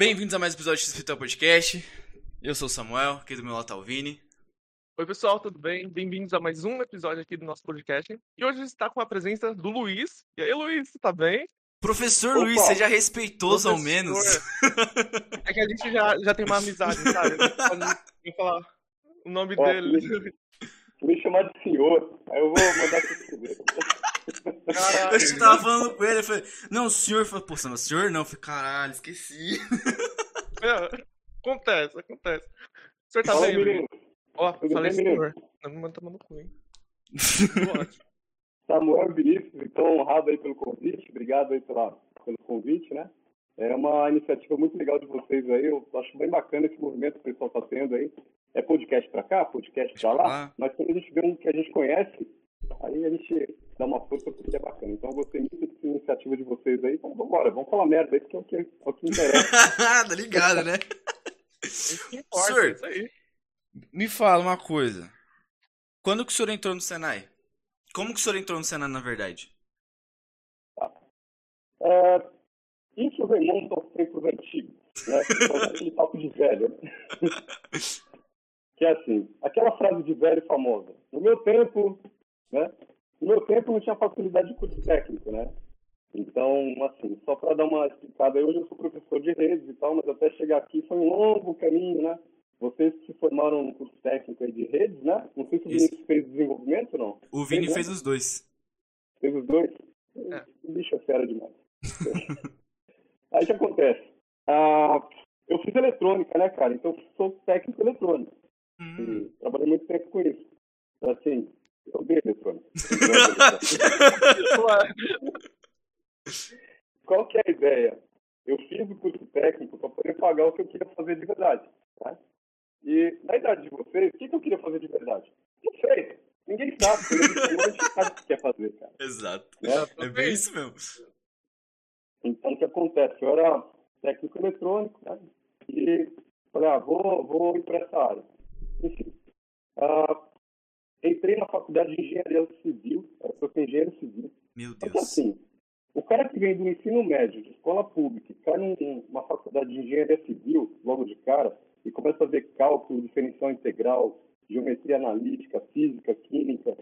Bem-vindos a mais um episódio do XFTO Podcast. Eu sou o Samuel, aqui do meu lado tá o Vini. Oi, pessoal, tudo bem? Bem-vindos a mais um episódio aqui do nosso podcast. E hoje a gente está com a presença do Luiz. E aí, Luiz, tá bem? Professor Opa. Luiz, seja respeitoso ao Professor. menos. É que a gente já, já tem uma amizade, sabe? Pode falar o nome Ó, dele. Me chamar de senhor, aí eu vou mandar você escrever. Caralho. Eu tava falando com ele, eu falei, não, o senhor. Falei, pô, não, o senhor não. Eu falei, caralho, esqueci. É, acontece, acontece. O senhor tá Fala, bem, menino. Ó, Tudo falei bem, senhor. Não me manda tomando cu, hein? Samuel Vinícius, então honrado aí pelo convite, obrigado aí pela, pelo convite, né? É uma iniciativa muito legal de vocês aí, eu acho bem bacana esse movimento que o pessoal está tendo aí. É podcast pra cá, podcast pra lá, lá. mas quando a gente vê um que a gente conhece, aí a gente dá uma força porque é bacana. Então eu gostei muito dessa iniciativa de vocês aí, então vamos embora, vamos falar merda aí, porque é o que, é o que interessa. tá ligado, né? Isso que importa, Senhor. é isso aí. Me fala uma coisa. Quando que o senhor entrou no Senai? Como que o senhor entrou no Senai, na verdade? É, isso remonta aos tempos antigos, né? Então, aquele papo de velho. né? que é assim, aquela frase de velho famosa. No meu tempo, né? No meu tempo não tinha facilidade de curso técnico, né? Então, assim, só para dar uma explicada, hoje eu sou professor de redes e tal, mas até chegar aqui foi um longo caminho, né? Vocês que se formaram no curso técnico aí de redes, né? Não sei se o Isso. Vinícius fez desenvolvimento ou não. O Vini Fez, né? fez os dois. Fez os dois? É. O bicho é fera demais. Aí o que acontece? Ah, eu fiz eletrônica, né, cara? Então eu sou técnico eletrônico. Hum. E trabalhei muito tempo com isso. Então, assim, eu odeio eletrônica. Qual que é a ideia? Eu fiz o curso técnico para poder pagar o que eu queria fazer de verdade. Tá? E na idade de vocês, o que, que eu queria fazer de verdade? Não sei. Ninguém sabe. Gente sabe o que quer fazer, cara. Exato. Né? É bem isso mesmo. Então, o que acontece? Eu era técnico eletrônico, né? E falei, ah, vou, vou ir para essa área. Enfim, ah, entrei na faculdade de engenharia civil, eu sou engenheiro civil. Meu Deus. assim, o cara que vem do ensino médio, de escola pública, e cai num- numa faculdade de engenharia civil, logo de cara, e começa a ver cálculo, diferencial integral, geometria analítica, física, química,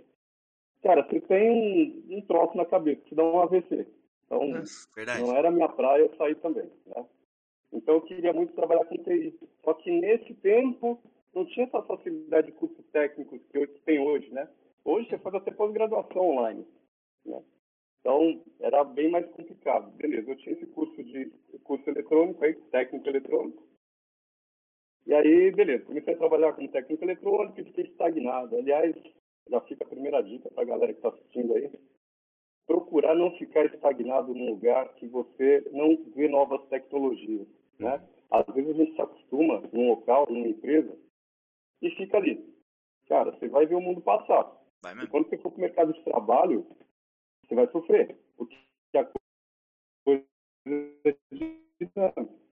cara, você tem um, um troço na cabeça, que dá um AVC. Então, não era minha praia, eu saí também. Né? Então eu queria muito trabalhar com TI. Só que nesse tempo não tinha essa facilidade de cursos técnicos que hoje tem hoje, né? Hoje você faz até pós-graduação online. Né? Então era bem mais complicado. Beleza, eu tinha esse curso de curso eletrônico aí, técnico eletrônico. E aí, beleza, comecei a trabalhar como técnico eletrônico e fiquei estagnado. Aliás, já fica a primeira dica para a galera que está assistindo aí procurar não ficar estagnado num lugar que você não vê novas tecnologias, né? Às vezes a gente se acostuma num local, numa empresa, e fica ali. Cara, você vai ver o mundo passar. E quando você for para o mercado de trabalho, você vai sofrer. Porque a coisa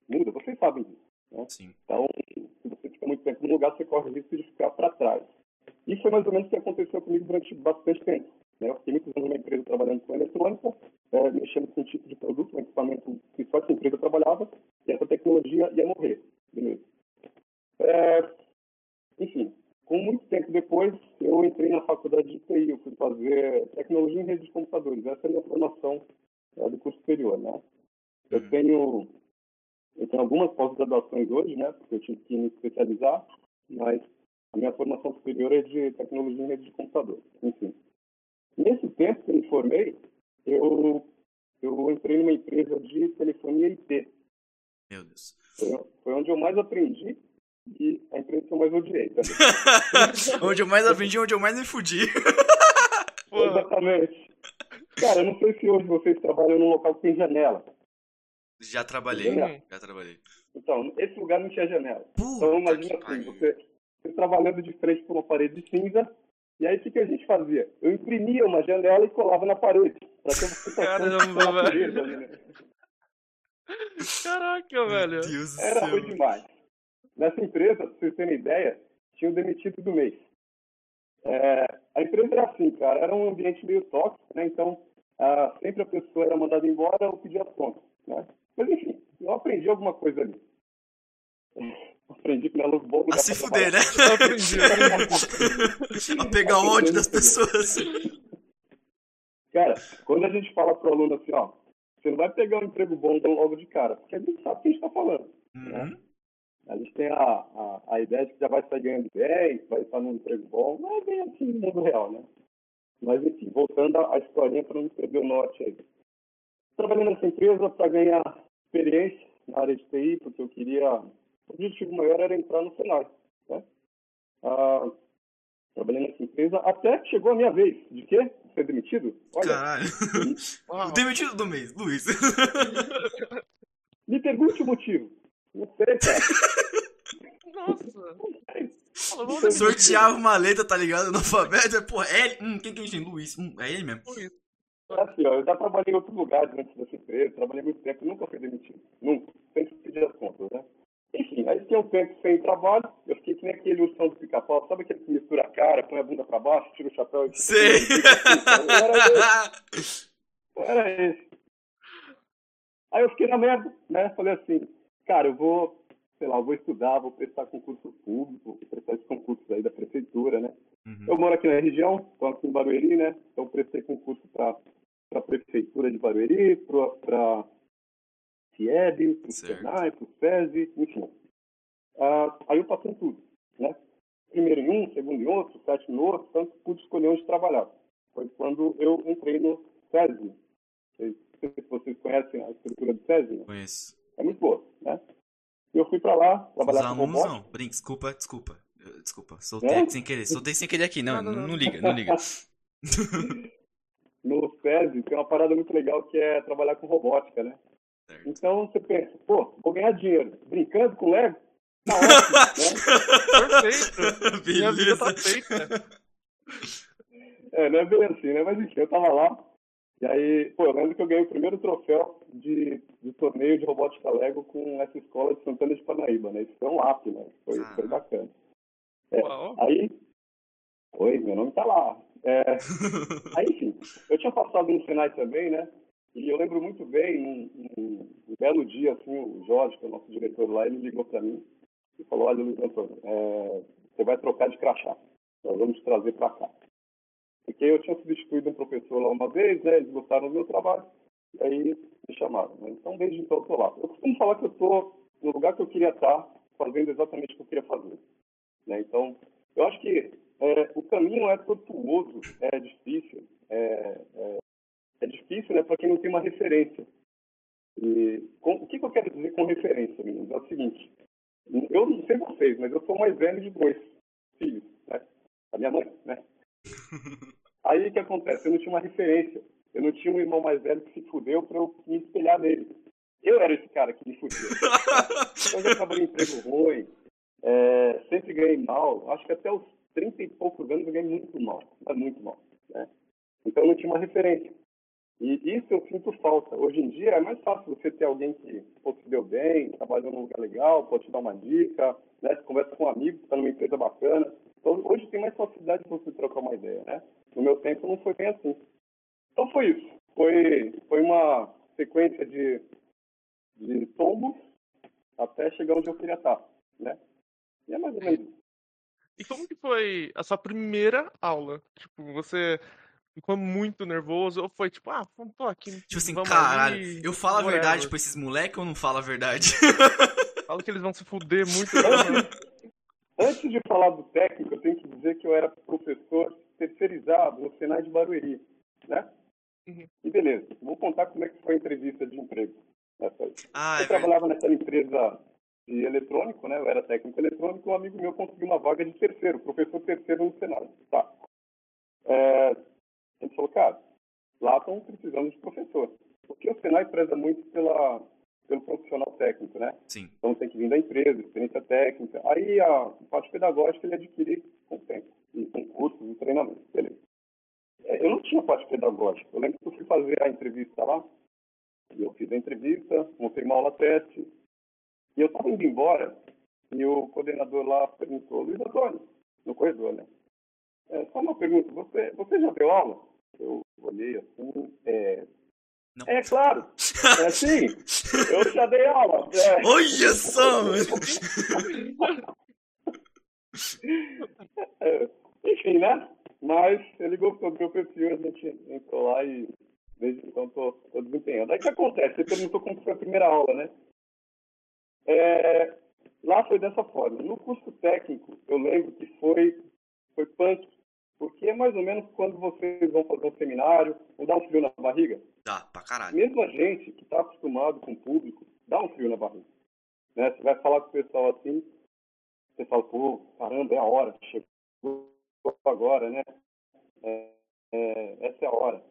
muda, vocês sabem disso. Né? Então, se você fica muito tempo num lugar, você corre o risco de ficar para trás. E foi mais ou menos o que aconteceu comigo durante bastante tempo. Né? Eu fiquei muitos anos numa empresa trabalhando com eletrônica, eh, mexendo com um tipo de produto, um equipamento que só essa empresa trabalhava, e essa tecnologia ia morrer. Beleza. Eh, enfim, com muito tempo depois, eu entrei na faculdade de TI, eu fui fazer tecnologia em rede de computadores. Essa é a minha formação eh, do curso superior, né? Eu Uhum. tenho, eu tenho algumas pós-graduações hoje, né? Porque eu tive que me especializar, mas a minha formação superior é de tecnologia em rede de computador. Enfim. Nesse tempo que eu me formei, eu, eu entrei numa empresa de telefonia IP. Meu Deus. Foi, foi onde eu mais aprendi e a empresa que eu mais odiei. Tá? onde eu mais aprendi, onde eu mais me fudi. Exatamente. Cara, eu não sei se hoje vocês trabalham num local que tem janela. Já trabalhei. Hum. Já trabalhei. Então, esse lugar não tinha janela. Puta Então, imagina assim, você, você trabalhando de frente para uma parede cinza, e aí o que, que a gente fazia? Eu imprimia uma janela e colava na parede. Pra ter uma Caramba, velho. né? Caraca, Meu velho. Deus do Era céu. ruim demais. Nessa empresa, pra vocês terem ideia, tinha o demitido do mês. É, a empresa era assim, cara, era um ambiente meio tóxico, né? Então, ah, sempre a pessoa era mandada embora ou pedia contas. Né? Mas enfim, eu aprendi alguma coisa ali. Aprendi que não é luz bom. A se fuder, né? Eu aprendi. a pegar o ódio das pessoas. Cara, quando a gente fala pro aluno assim, ó, você não vai pegar um emprego bom logo de cara, porque a gente sabe o que a gente tá falando. Uhum. A gente tem a, a, a ideia de que já vai estar ganhando bem, vai estar num emprego bom, não é bem assim no mundo real, né? Mas, enfim, voltando à historinha para não perder o norte aí. Trabalhei nessa empresa para ganhar experiência na área de TI, porque eu queria. O objetivo maior era entrar no Senai. Né? Ah, trabalhei nessa empresa até que chegou a minha vez. De quê? Ser demitido? Olha, Caralho. Demitido do mês, Luiz. me pergunte o motivo. Não sei, cara. Nossa. Sorteava uma letra, tá ligado? No alfabeto. Pô, é ele. Hum, quem que a gente tem? Luiz. Hum, é ele mesmo. ele. Assim, ó, eu já trabalhei em outros lugares antes dessa empresa, trabalhei muito tempo, nunca fui demitido. Nunca. Sempre pedi as contas, né? Enfim, aí fiquei um tempo sem trabalho, eu fiquei que nem aquele ursão do pica-pau, sabe aquele que mistura a cara, põe a bunda pra baixo, tira o chapéu e... Sei. Era esse, era esse. Aí eu fiquei na merda, né? Falei assim, cara, eu vou, sei lá, eu vou estudar, vou prestar concurso público, vou prestar esses concursos aí da prefeitura, né? Uhum. Eu moro aqui na região, estou aqui em Barueri, né? Então prestei concurso para a Prefeitura de Barueri, para FIEB, para o. SENAI, para o SESI, enfim. Ah, aí eu passei em tudo, né? Primeiro em um, segundo em outro, sétimo em outro, tanto que pude escolher onde trabalhar. Foi quando eu entrei no SESI. Não sei se vocês conhecem a estrutura do SESI, né? Conheço. É muito boa, né? Eu fui para lá, trabalhar com alunos robótica. não. Brinca, desculpa, desculpa. Desculpa, soltei É? sem querer. Soltei sem querer aqui. Não, Não, não, não, liga, não liga. no SESI tem uma parada muito legal que é trabalhar com robótica, né? Certo. Então você pensa, pô, vou ganhar dinheiro brincando com Lego? Tá ótimo, né? Perfeito. Minha vida tá feita. É, não é bem assim, né? Mas enfim, eu tava lá, e aí, pô, eu lembro que eu ganhei o primeiro troféu de, de torneio de robótica Lego com essa escola de Santana de Parnaíba, né? Isso foi um app, né? Foi, foi Ah. bacana. É. Aí, oi, meu nome tá lá. É, Aí, enfim, eu tinha passado no Senai também, né? E eu lembro muito bem, num, num- um belo dia, assim, o Jorge, que é o nosso diretor lá, ele ligou para mim e falou, olha, Luiz Antônio, é, você vai trocar de crachá. Nós vamos trazer para cá. Porque eu tinha substituído um professor lá uma vez, né? Eles gostaram do meu trabalho, e aí me chamaram. Né? Então, desde então, eu tô lá. Eu costumo falar que eu tô no lugar que eu queria estar, fazendo exatamente o que eu queria fazer. Né? Então, eu acho que é, o caminho é tortuoso, é difícil, é, é, é difícil né, para quem não tem uma referência. E com- o que, que eu quero dizer com referência, meninos? É o seguinte, eu não sei vocês, mas eu sou mais velho de dois filhos, né? A minha mãe, né? Aí o que acontece? Eu não tinha uma referência. Eu não tinha um irmão mais velho que se fudeu para eu me espelhar nele. Eu era esse cara que me fudeu. Então eu já trabalhei em emprego ruim, é, sempre ganhei mal. Acho que até os 30 e poucos anos eu ganhei muito mal. Muito mal. Né? Então eu não tinha uma referência. E isso eu sinto falta. Hoje em dia é mais fácil você ter alguém que pô, se deu bem, trabalhou num lugar legal, pode te dar uma dica, né? Você conversa com um amigo que está numa empresa bacana. Então hoje tem mais facilidade de você trocar uma ideia, né? No meu tempo não foi bem assim. Então foi isso. Foi, foi uma sequência de, de tombos até chegar onde eu queria estar, né? E é mais ou menos isso. E como que foi a sua primeira aula? Tipo, você ficou muito nervoso ou foi tipo, ah, tô aqui. Tipo assim, vamos caralho, ali, eu falo a verdade pra esses moleques ou não falo a verdade? Falo que eles vão se fuder muito. Antes de falar do técnico, eu tenho que dizer que eu era professor terceirizado no Senai de Barueri, né? Uhum. E beleza, vou contar como é que foi a entrevista de emprego. Nessa aí. ah, eu é trabalhava nessa empresa de eletrônico, né? Eu era técnico eletrônico, um amigo meu conseguiu uma vaga de terceiro, professor terceiro no Senai. Tá. É, ele falou, cara, lá estão precisando de professor. Porque o Senai preza muito pela, pelo profissional técnico, né? Sim. Então tem que vir da empresa, experiência técnica. Aí a parte pedagógica ele adquire com o tempo, e com cursos e treinamentos. Beleza. Eu não tinha parte pedagógica. Eu lembro que eu fui fazer a entrevista lá, e eu fiz a entrevista, montei uma aula teste, e eu estava indo embora, e o coordenador lá perguntou, Luiz Antônio, no corredor, né? É, só uma pergunta, você, você já deu aula? Eu olhei assim, é, Não. É claro. É assim. Eu já dei aula. É. Olha só, mano. É, Enfim, né? Mas ele gostou do meu perfil, a gente entrou lá e desde então tô, tô desempenhando. Aí o que acontece? Você perguntou como foi a primeira aula, né? É, lá foi dessa forma. No curso técnico, eu lembro que foi, foi punk, porque é mais ou menos quando vocês vão fazer um seminário, ou dá um frio na barriga. Dá, pra caralho. Mesmo a gente que está acostumado com o público, dá um frio na barriga. Né? Você vai falar com o pessoal assim, você fala, pô, caramba, é a hora, chegou agora, né? É, é, essa é a hora.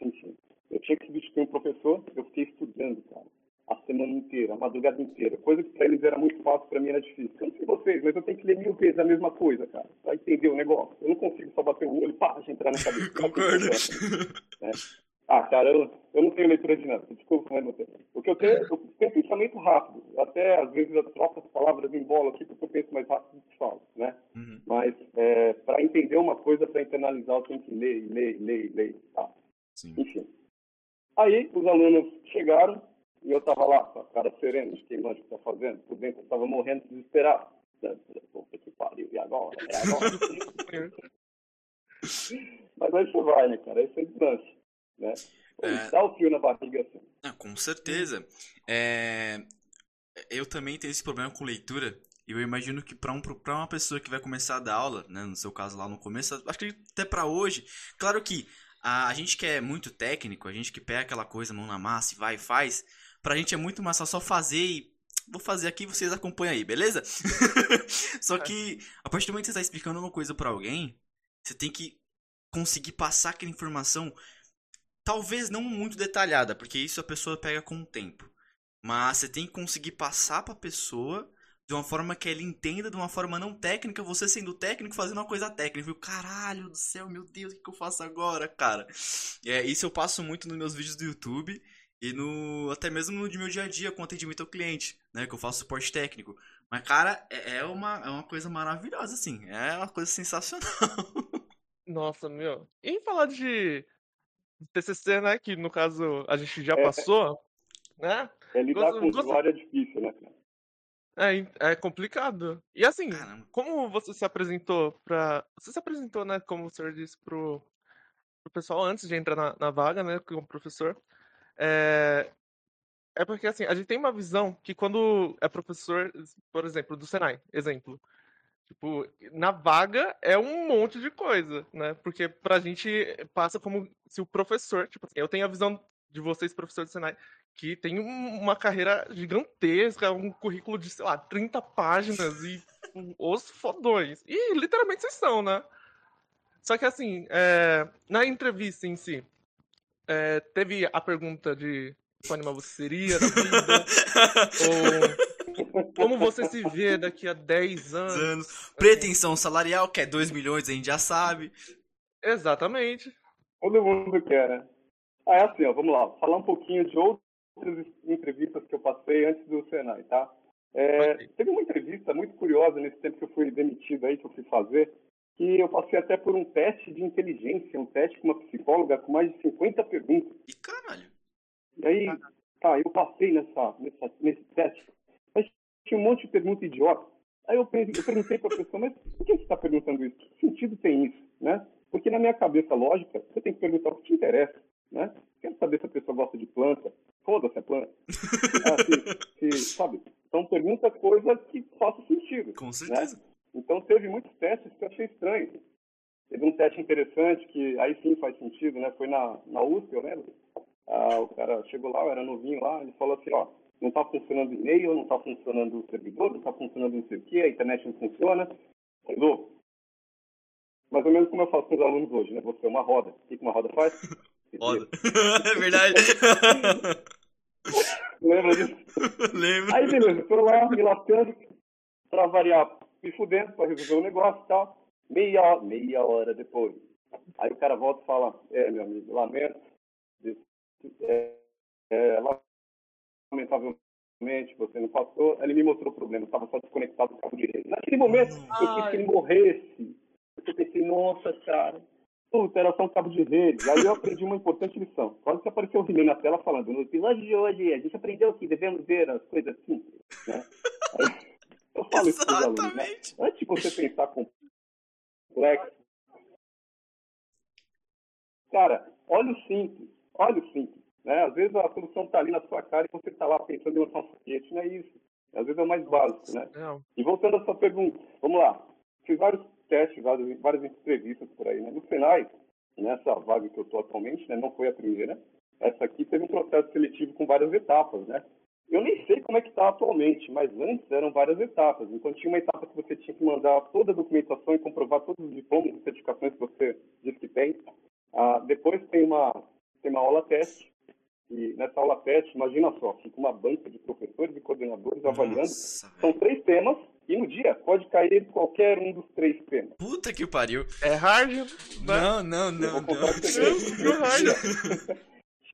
Enfim, eu tinha que substituir um professor, eu fiquei estudando, cara, a semana inteira, a madrugada inteira. Coisa que para eles era muito fácil, para mim era difícil. Eu não sei vocês, mas eu tenho que ler mil vezes a mesma coisa, cara, para entender o negócio. Eu não consigo só bater o olho, pá, entrar na cabeça. Concordo. Né? Ah, cara, eu, eu não tenho leitura dinâmica, desculpa, mas não tenho. O que eu tenho, eu tenho pensamento rápido. Até, às vezes, eu troco as palavras em bola aqui, porque eu penso mais rápido do que falo, né? Uhum. Mas, é, para entender uma coisa, para internalizar, eu tenho que ler, ler, ler, ler, tá? Sim. Enfim. Aí, os alunos chegaram, e eu tava lá, com a cara serena, de quem manja o que tá fazendo, por dentro eu tava morrendo desesperado. Puta que pariu, e agora? É agora? Mas aí você vai, né, cara? Aí você deslancha, né? É. Dá o fio na barriga assim. Ah, com certeza. É, Eu também tenho esse problema com leitura. E eu imagino que para um, pra uma pessoa que vai começar a dar aula, né, no seu caso lá no começo, acho que até para hoje, claro que a, a gente que é muito técnico, a gente que pega aquela coisa mão na massa e vai e faz, pra gente é muito mais fácil só fazer e vou fazer aqui vocês acompanham aí, beleza? só que a partir do momento que você está explicando uma coisa para alguém, você tem que conseguir passar aquela informação talvez não muito detalhada, porque isso a pessoa pega com o tempo. Mas você tem que conseguir passar para a pessoa de uma forma que ela entenda, de uma forma não técnica, você sendo técnico fazendo uma coisa técnica. Viu? Caralho do céu, meu Deus, o que, eu faço agora, cara? É, isso eu passo muito nos meus vídeos do YouTube e no até mesmo no meu dia a dia com atendimento ao cliente, né? Que eu faço suporte técnico. Mas, cara, é, é uma, é uma coisa maravilhosa, assim. É uma coisa sensacional. Nossa, meu. E falar de TCC, né? Que no caso a gente já É. passou, né? É lidar Gosto- com gosto- usuário é difícil, né, cara? É, é complicado. E assim, Caramba. como você se apresentou pra. Você se apresentou, né? Como o senhor disse pro, pro pessoal antes de entrar na, na vaga, né? Como professor. É, é porque assim, a gente tem uma visão que quando é professor, por exemplo, do Senai, exemplo. Tipo, na vaga é um monte de coisa, né? Porque pra gente passa como se o professor, tipo eu tenho a visão de vocês, professor do Senai, que tem um- uma carreira gigantesca, um currículo de, sei lá, 30 páginas e os fodões. E literalmente vocês são, né? Só que assim, é, na entrevista em si, é, teve a pergunta de qual animal você seria da vida, ou como você se vê daqui a 10 anos. anos. Pretensão salarial, que é 2 milhões, a gente já sabe. Exatamente. Todo mundo quer, né? Ah, é assim, ó, vamos lá. Falar um pouquinho de outras entrevistas que eu passei antes do Senai, tá? É. Teve uma entrevista muito curiosa nesse tempo que eu fui demitido aí, que eu fui fazer, que eu passei até por um teste de inteligência, um teste com uma psicóloga com mais de 50 perguntas. E caralho. E aí, tá, eu passei nessa, nessa, nesse teste, tinha um monte de pergunta idiota. Aí eu, pe- eu perguntei para a pessoa, mas por que você está perguntando isso? Que sentido tem isso, né? Porque na minha cabeça lógica, você tem que perguntar o que te interessa, né? Quero saber se a pessoa gosta de planta, foda-se a planta. Ah, se- se- sabe? Então pergunta coisa que faça sentido. Com certeza. Então teve muitos testes que eu achei estranho. Teve um teste interessante que aí sim faz sentido, né? Foi na, na USP, eu lembro. Ah, o cara chegou lá, eu era novinho lá, ele falou assim, ó, não tá funcionando o e-mail, não tá funcionando o servidor, não tá funcionando não sei o que, a internet não funciona. Entendeu? Mais ou menos como eu faço com os alunos hoje, né? Você é uma roda. O que uma roda faz? Foda. é verdade. Lembra disso? Lembro. Aí beleza, tô lá me lascando pra variar, me fudendo pra resolver o negócio e tal. Meia, meia hora depois. Aí o cara volta e fala, é meu amigo, lamento. É, é, lamentavelmente você não passou. Ele me mostrou o problema, eu estava só desconectado do cabo direito. Naquele momento, eu quis que ele morresse. Eu pensei, nossa, cara, Puta, era só um cabo de rede. Aí eu aprendi uma importante lição. Quase que apareceu o he na tela falando, no episódio de hoje, a gente aprendeu que devemos ver as coisas simples, né? Aí, eu falo isso para os alunos, né? Antes de você pensar complexo, cara, olha o simples, olha o simples. Né? Às vezes a solução está ali na sua cara e você está lá pensando em lançar um foguete, não é isso. Às vezes é o mais básico, né? Não. E voltando à sua pergunta, vamos lá. Fiz vários testes, várias, várias entrevistas por aí, né? No Senai, nessa vaga que eu estou atualmente, né? Não foi a primeira. Essa aqui teve um processo seletivo com várias etapas, né? Eu nem sei como é que está atualmente, mas antes eram várias etapas. Então tinha uma etapa que você tinha que mandar toda a documentação e comprovar todos os diplomas e certificações que você diz que tem. Ah, depois tem uma, tem uma aula teste, e nessa aula teste, imagina só, fica uma banca de professores e coordenadores Nossa, avaliando. São três temas, e no dia pode cair qualquer um dos três temas. Puta que pariu. É hard? Né? Não, não, não. não.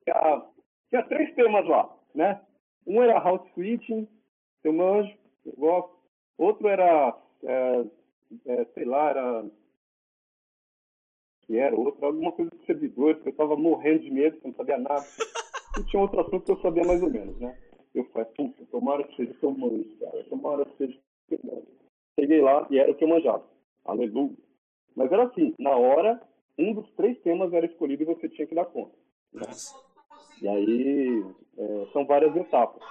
tinha, tinha três temas lá, né? Um era house switching, eu manjo, eu gosto. Outro era, é, é, sei lá, era que era outro, alguma coisa de servidores, que eu estava morrendo de medo, que eu não sabia nada. E tinha outro assunto que eu sabia mais ou menos, né? Eu falei, puta, tomara que seja manjo, cara, tomara que seja manjo. Cheguei lá e era o que eu manjava. Aleluia. Mas era assim, na hora, um dos três temas era escolhido e você tinha que dar conta. Né? E aí, é, são várias etapas.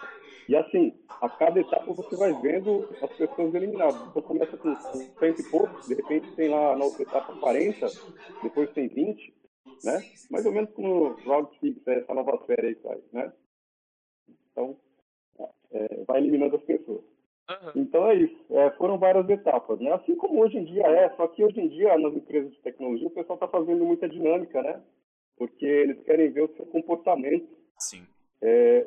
E assim, a cada etapa você vai vendo as pessoas eliminadas. Então começa com cento e poucos, de repente tem lá na outra etapa 40, depois tem 20, né? Mais ou menos como o Round 6, essa nova série aí sai, né? Então, é, vai eliminando as pessoas. Uhum. Então é isso. É, foram várias etapas, né? Assim como hoje em dia é, só que hoje em dia nas empresas de tecnologia o pessoal está fazendo muita dinâmica, né? Porque eles querem ver o seu comportamento. Sim. É,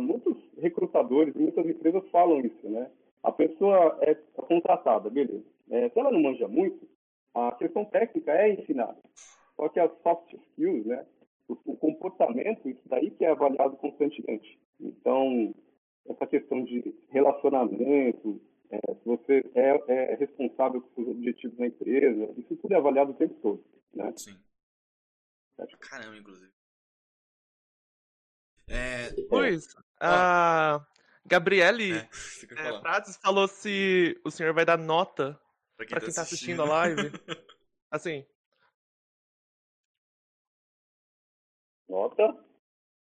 muitos recrutadores, muitas empresas falam isso, né? A pessoa é contratada, beleza. É, se ela não manja muito, a questão técnica é ensinada. Só que as soft skills, né? O, o comportamento, isso daí que é avaliado constantemente. Então, essa questão de relacionamento, é, se você é, é, responsável seus objetivos na empresa, isso tudo é avaliado o tempo todo, né? Sim. Caramba, inclusive. É, Luiz, a Gabriele é, é, Prates falou se o senhor vai dar nota pra quem, pra quem tá, assistindo. tá assistindo a live. assim, Nota?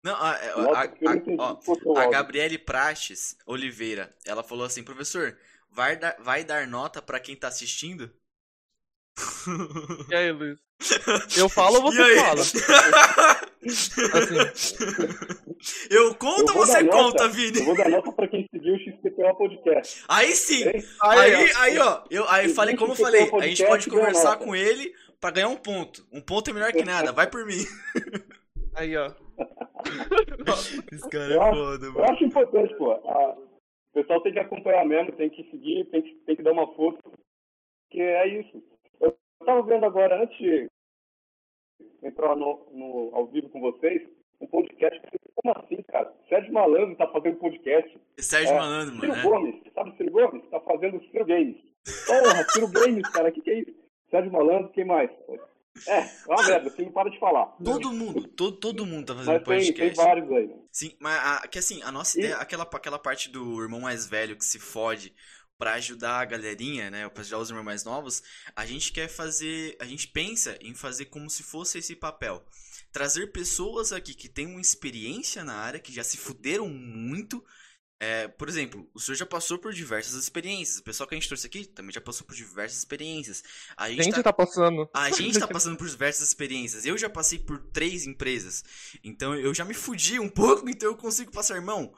Não, a, a, a, a, Gabriele Prates Oliveira, ela falou assim, professor, vai dar, vai dar nota para quem tá assistindo? E aí, Luiz? Eu falo ou você fala? assim. Eu conto ou você conta, Vini? Eu vou dar nota pra quem seguiu o XPTO Podcast. Aí sim! Aí, aí, aí, ó, eu aí falei como eu falei, a gente pode conversar com ele pra ganhar um ponto. Um ponto é melhor que nada, vai por mim. Aí, ó. Esse cara é foda, mano. Eu acho importante, pô. A... O pessoal tem que acompanhar mesmo, tem que seguir, tem que, tem que dar uma força. Porque é isso. Eu tava vendo agora, antes de entrar no, no, ao vivo com vocês, um podcast. Como assim, cara? Sérgio Malandro tá fazendo podcast. Sérgio é, Malandro, Ciro mano. Ciro Gomes, sabe Ciro Gomes? Tá fazendo Ciro Games. Porra, Ciro Games, cara, o que, que é isso? Sérgio Malandro, quem mais? É, é uma merda, você não para de falar. Todo mundo, todo, todo mundo tá fazendo mas podcast. Tem, tem vários aí. Né? Sim, mas a, que assim, a nossa e... ideia, aquela, aquela parte do irmão mais velho que se fode para ajudar a galerinha, né, para ajudar os irmãos mais novos, a gente quer fazer, a gente pensa em fazer como se fosse esse papel. Trazer pessoas aqui que têm uma experiência na área, que já se fuderam muito, é, por exemplo, o senhor já passou por diversas experiências. O pessoal que a gente trouxe aqui também já passou por diversas experiências. A gente, a gente tá, tá passando. A gente tá passando por diversas experiências. Eu já passei por três empresas. Então eu já me fudi um pouco, então eu consigo passar, irmão.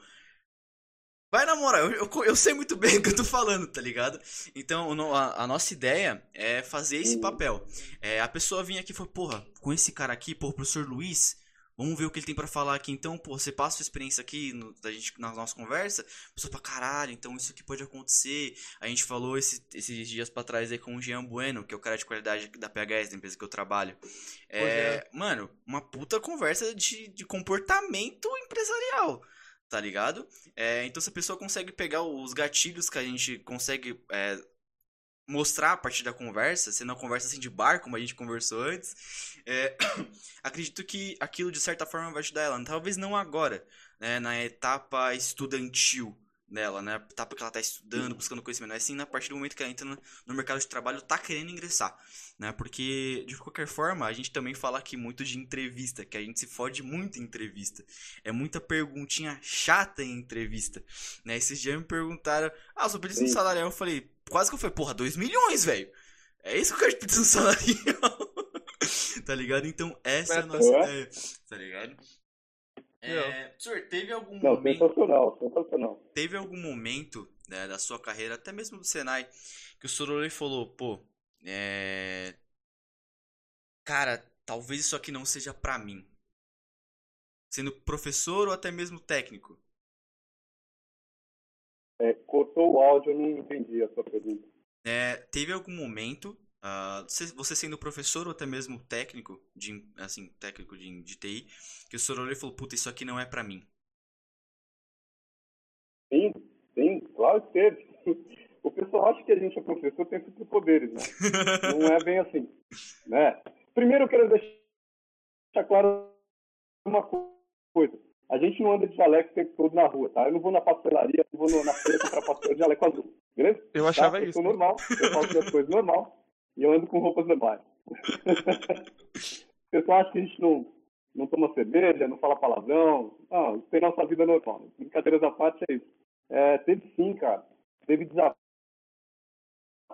Vai na moral, eu, eu, eu sei muito bem o que eu tô falando, tá ligado? Então a, a nossa ideia é fazer esse papel. É, a pessoa vinha aqui e falou, porra, com esse cara aqui, pô, o professor Luiz Vamos ver o que ele tem para falar aqui. Então, pô, você passa a sua experiência aqui no, da gente, na nossa conversa. Pessoa pra caralho, então isso aqui pode acontecer. A gente falou esse, esses dias para trás aí com o Jean Bueno, que é o cara de qualidade da PHS, da empresa que eu trabalho. É, é. Mano, uma puta conversa de, de comportamento empresarial tá ligado? É, então se a pessoa consegue pegar os gatilhos que a gente consegue é, mostrar a partir da conversa, sendo uma conversa assim de bar, como a gente conversou antes, é, acredito que aquilo de certa forma vai ajudar ela. Talvez não agora, né, na etapa estudantil dela, né, etapa que ela está estudando, buscando conhecimento, mas sim na partir do momento que ela entra no, mercado de trabalho, tá querendo ingressar, né, porque de qualquer forma a gente também fala aqui muito de entrevista, que a gente se fode muito em entrevista, é muita perguntinha chata em entrevista, né, esses dias me perguntaram, ah, só pedi um salário, eu falei, quase que eu falei, porra, 2 milhões, velho, é isso que eu quero pedir um salário, tá ligado? Então essa é a nossa ideia, tá ligado? É, senhor, teve algum Não, momento. sensacional, sensacional. Teve algum momento né, da sua carreira, até mesmo do Senai, que o Sorolei falou, pô, é. Cara, talvez isso aqui não seja pra mim. Sendo professor ou até mesmo técnico. É, cortou o áudio, eu não entendi a sua pergunta. É, teve algum momento, ah, você sendo professor ou até mesmo técnico, de, assim, técnico de, de TI, que o Sorolei falou, puta, isso aqui não é pra mim. Sim, sim, claro que teve. O pessoal acha que a gente é professor tem superpoderes, né? Não é bem assim, né? Primeiro eu quero deixar claro uma coisa. A gente não anda de jaleco o tempo todo na rua, tá? Eu não vou na pastelaria, eu vou na feira comprar pastel de jaleco azul, beleza? Eu achava tá? Eu isso. sou normal, eu faço as coisas normal e eu ando com roupas normais. O pessoal acha que a gente não, não toma cerveja, não fala palavrão. Não, isso tem nossa vida normal. Brincadeiras à parte é isso. É, teve sim, cara. Teve desafios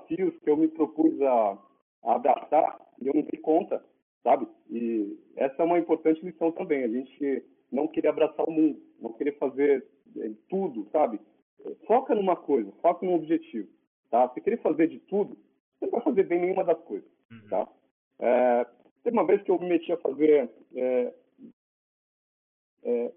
que eu me propus a, a e eu não dei conta, sabe? E essa é uma importante lição também. A gente não querer abraçar o mundo, não querer fazer eh, tudo, sabe? Foca numa coisa, foca num objetivo, tá? Se querer fazer de tudo, você não vai fazer bem nenhuma das coisas, Uhum. tá? É, teve uma vez que eu me meti a fazer é, é,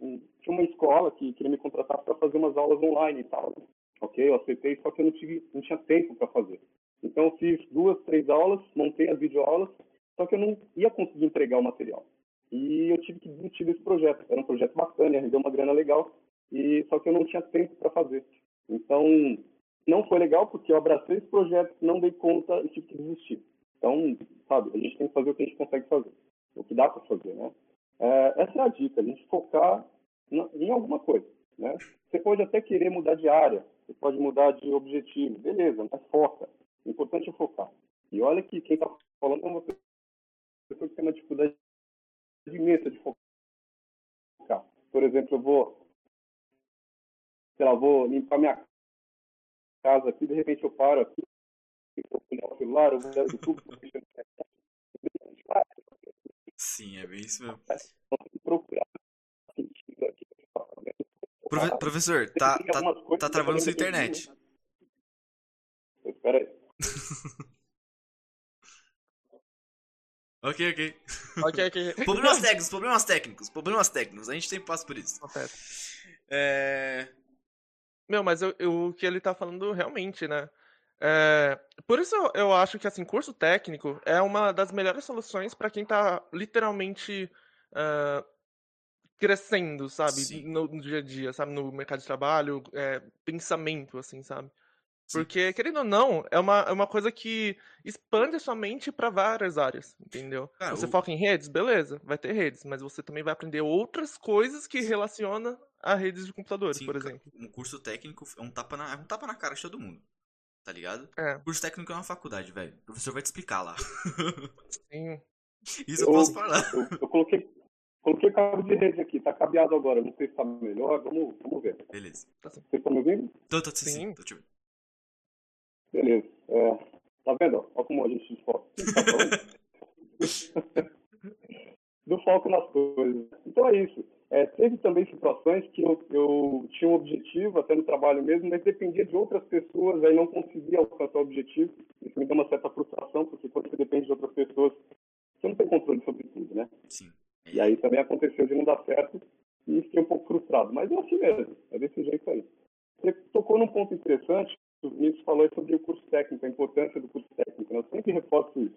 um- tinha uma escola que queria me contratar para fazer umas aulas online e tal. Ok, eu aceitei, só que eu não, tive, não tinha tempo para fazer. Então eu fiz duas, três aulas, montei as videoaulas, só que eu não ia conseguir entregar o material. E eu tive que desistir desse projeto. Era um projeto bacana, ia render uma grana legal, e só que eu não tinha tempo para fazer. Então não foi legal porque eu abracei esse projeto, não dei conta e tive que desistir. Então, sabe, a gente tem que fazer o que a gente consegue fazer, o que dá para fazer, né? É, essa é a dica, a gente focar na- em alguma coisa, né? Você pode até querer mudar de área, você pode mudar de objetivo, beleza, mas foca. O importante é focar. E olha que quem está falando é uma pessoa que tem uma dificuldade imensa de focar. Por exemplo, eu vou, sei lá, vou limpar minha casa aqui, de repente eu paro aqui, vou o celular, eu vou olhar o YouTube, vou mexer Sim, é bem isso mesmo. procurar sentido aqui. Profe- professor, tá, Tem tá, tá travando sua internet. entendi. Espera aí. Ok, ok. Ok, ok. Problemas técnicos, problemas técnicos, problemas técnicos. A gente sempre passa por isso. É. Meu, mas eu, eu- o que ele tá falando realmente, né? É, por isso eu, eu acho que assim, curso técnico é uma das melhores soluções pra quem tá literalmente ah, crescendo, sabe? No, no dia a dia, sabe? No mercado de trabalho, é, pensamento, assim, sabe? Porque, querendo ou não, é uma, é uma coisa que expande a sua mente pra várias áreas, entendeu? Cara, você o- foca em redes, beleza, vai ter redes, mas você também vai aprender outras coisas que relaciona a redes de computadores, Sim, por exemplo. Um curso técnico é um tapa na, é um tapa na cara de todo mundo. Tá ligado? É, Curso técnico é uma faculdade, velho. O professor vai te explicar lá. sim. Isso eu posso falar. Eu, eu coloquei, coloquei cabo de rede aqui, tá cabeado agora. Não sei se tá melhor, vamos, vamos ver. Beleza. Vocês estão me ouvindo? Tô, tô, sim, sim, Sim. tô te ouvindo. Beleza. É, tá vendo? Olha como a gente desfoca. Tá falando? Do foco nas coisas. Então é isso. É, teve também situações que eu, eu tinha um objetivo, até no trabalho mesmo, mas dependia de outras pessoas, aí não conseguia alcançar o objetivo. Isso me deu uma certa frustração, porque quando você depende de outras pessoas, você não tem controle sobre tudo, né? Sim. E aí também aconteceu de não dar certo e fiquei um pouco frustrado. Mas é assim mesmo, é desse jeito aí. Você tocou num ponto interessante, o Vinícius falou sobre o curso técnico, a importância do curso técnico. né? Eu sempre reforço isso.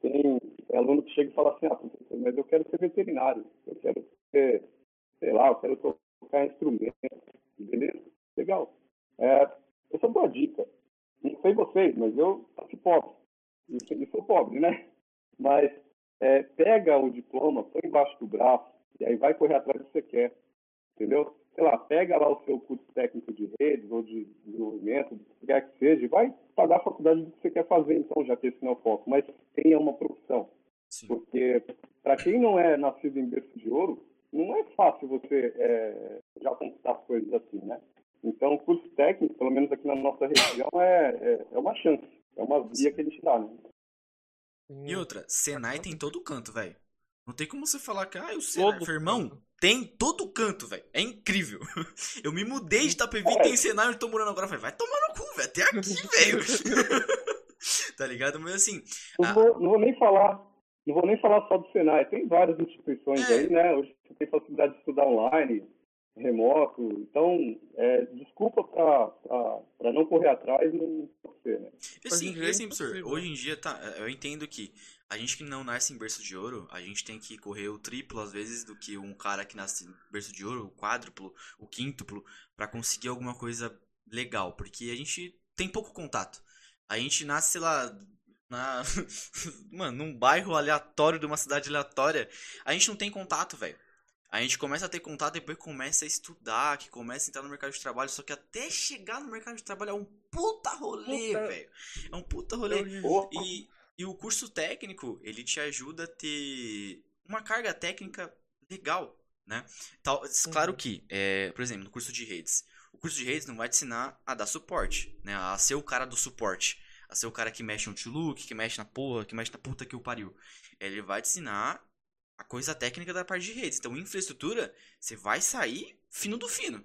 Tem aluno que chega e fala assim, ah, professor, mas eu quero ser veterinário, eu quero ser, sei lá, eu quero tocar instrumento, beleza? Legal. É, essa é boa dica. Não sei vocês, mas eu nasci pobre. E sou pobre, né? Mas é, pega o diploma, põe embaixo do braço, e aí vai correr atrás do que você quer. Entendeu? Sei lá, pega lá o seu curso técnico de redes ou de desenvolvimento, do que quer que seja, e vai pagar a faculdade do que você quer fazer, então, já que esse não é o foco. Mas tenha uma profissão. Sim. Porque, para quem não é nascido em berço de ouro, não é fácil você é, já conquistar as coisas assim, né? Então, o curso técnico, pelo menos aqui na nossa região, é, é, é uma chance. É uma via que a gente dá, né? E outra, Senai tem todo canto, velho. Não tem como você falar que, ah, o Senai, todo irmão, canto. tem todo canto, velho. É incrível. Eu me mudei de Itapevi, é. tem Senai, eu tô morando agora. Eu falei, vai tomar no cu, velho. Até aqui, velho. tá ligado? Mas assim. Vou, não vou nem falar. Não vou nem falar só do Senai. Tem várias instituições é. aí, né? Hoje você tem facilidade de estudar online remoto. Então, é, desculpa para não correr atrás não você, né? Assim, assim, professor, hoje em dia, tá, eu entendo que a gente que não nasce em berço de ouro, a gente tem que correr o triplo às vezes do que um cara que nasce em berço de ouro, o quádruplo, o quíntuplo, para conseguir alguma coisa legal, porque a gente tem pouco contato. A gente nasce, sei lá, na mano, num bairro aleatório de uma cidade aleatória, a gente não tem contato, velho. A gente começa a ter contato e depois começa a estudar, que começa a entrar no mercado de trabalho, só que até chegar no mercado de trabalho é um puta rolê, velho. É um puta rolê. E, e o curso técnico, ele te ajuda a ter uma carga técnica legal, né? Tal, claro uhum. que, é, por exemplo, no curso de redes, o curso de redes não vai te ensinar a dar suporte, né? A ser o cara do suporte. A ser o cara que mexe no Outlook, que mexe na porra, que mexe na puta que o pariu. Ele vai te ensinar a coisa técnica da parte de redes. Então, infraestrutura, você vai sair fino do fino.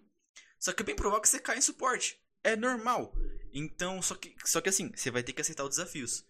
Só que é bem provável que você caia em suporte. É normal. Então, só que, só que assim, você vai ter que aceitar os desafios.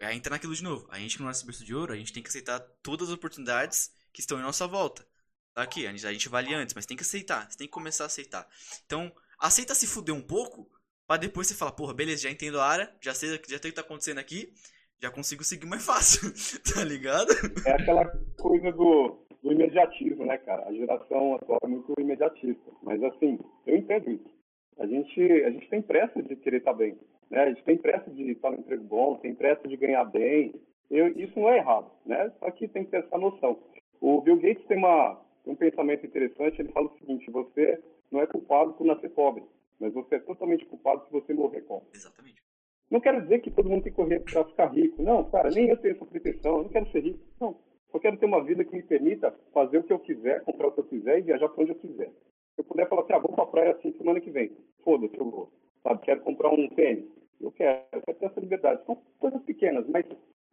Aí entra naquilo de novo. A gente que não é berço de ouro, a gente tem que aceitar todas as oportunidades que estão em nossa volta. Tá aqui, a gente, a gente vale antes, mas tem que aceitar. Você tem que começar a aceitar. Então, aceita se fuder um pouco, para depois você falar, porra, beleza, já entendo a área, já sei, já sei o que tá acontecendo aqui, já consigo seguir mais fácil, tá ligado? É aquela coisa do, do né, cara? A geração atual é muito imediatista. Mas, assim, eu entendo isso. A gente, a gente tem pressa de querer estar bem. Né? A gente tem pressa de estar no emprego bom, tem pressa de ganhar bem. Eu, isso não é errado, né? Só que tem que ter essa noção. O Bill Gates tem uma, um pensamento interessante. Ele fala o seguinte: você não é culpado por nascer pobre, mas você é totalmente culpado se você morrer pobre. Exatamente. Não quero dizer que todo mundo tem que correr para ficar rico. Não, cara, nem eu tenho essa pretensão. Eu não quero ser rico. Não. Só quero ter uma vida que me permita fazer o que eu quiser, comprar o que eu quiser e viajar para onde eu quiser. Se eu puder falar assim, ah, vou para a praia assim semana que vem. Foda-se, eu vou. Sabe, quero comprar um tênis. Eu quero, eu quero ter essa liberdade. São coisas pequenas, mas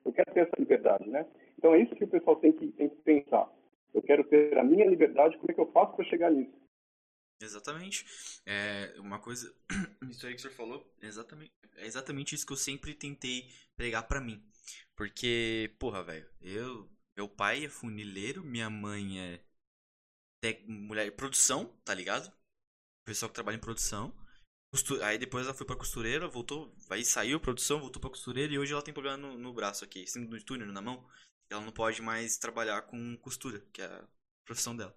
eu quero ter essa liberdade, né? Então é isso que o pessoal tem que, tem que pensar. Eu quero ter a minha liberdade, como é que eu faço para chegar nisso? Exatamente. É uma coisa. Isso aí que o senhor falou, é exatamente, é exatamente isso que eu sempre tentei pregar para mim. Porque, porra, velho, eu. Meu pai é funileiro, minha mãe é. Mulher produção, tá ligado? Pessoal que trabalha em produção. Aí depois ela foi pra costureira, voltou. Aí saiu produção, voltou pra costureira e hoje ela tem problema no, no braço aqui, assim, no túnel, na mão. Ela não pode mais trabalhar com costura, que é a profissão dela.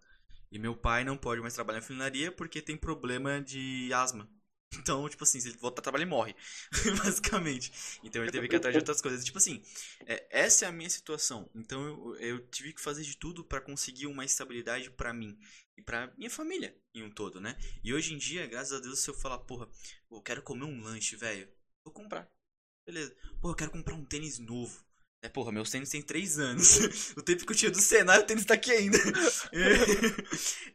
E meu pai não pode mais trabalhar em funilaria porque tem problema de asma. Então, tipo assim, se ele voltar a trabalhar, ele morre. Basicamente. Então ele teve que atrás de outras coisas. Tipo assim, é, essa é a minha situação. Então eu, eu tive que fazer de tudo para conseguir uma estabilidade para mim e para minha família em um todo, né? E hoje em dia, graças a Deus, se eu falar, porra, eu quero comer um lanche, velho, vou comprar. Beleza. Porra, eu quero comprar um tênis novo. É, porra, meus tênis tem 3 anos. o tempo que eu tinha do cenário, o tênis tá aqui ainda.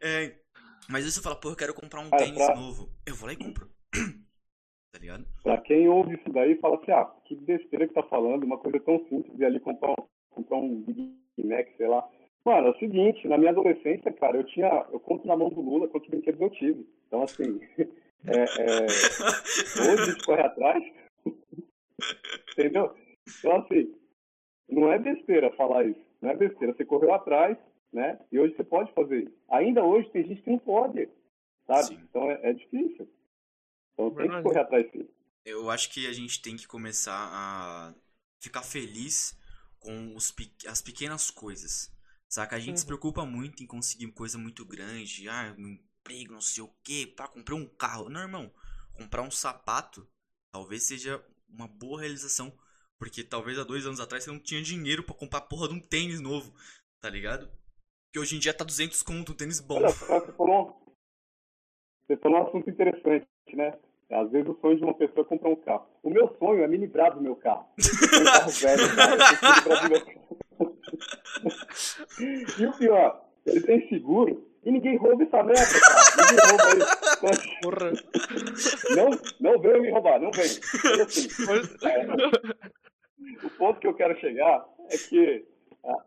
é, é, mas aí você fala, porra, eu quero comprar um tênis novo. Eu vou lá e compro. Tá ligado? Pra quem ouve isso daí, fala assim, ah, que besteira que tá falando, uma coisa tão simples de ali comprar um, comprar um Big Mac, sei lá. Mano, é o seguinte, na minha adolescência, cara, eu tinha. Eu conto na mão do Lula quantos brinquedos eu tive. Então, assim. É, é, hoje a gente corre atrás. Entendeu? Então, assim, não é besteira falar isso. Não é besteira. Você correu atrás, né? E hoje você pode fazer isso. Ainda hoje tem gente que não pode, sabe? Sim. Então é, é, difícil. Então tem que correr atrás disso. Eu acho que a gente tem que começar a ficar feliz com os, as pequenas coisas. Saca? A gente uhum. se preocupa muito em conseguir coisa muito grande. Ah, um emprego, não sei o quê. Pá, comprei um carro. Não, irmão. Comprar um sapato talvez seja uma boa realização. Porque talvez há dois anos atrás você não tinha dinheiro pra comprar a porra de um tênis novo, tá ligado? Que hoje em dia tá 200 conto um tênis bom. Olha, você falou, você falou um assunto interessante, né? Às vezes o sonho de uma pessoa é comprar um carro. O meu sonho é me livrar do meu carro. um carro velho, cara. Eu tenho que me livrar do meu carro. e o pior, ele tem seguro e ninguém rouba essa merda, cara. Ninguém rouba isso. Porra. Não, não venha me roubar, não vem. assim, é, o ponto que eu quero chegar é que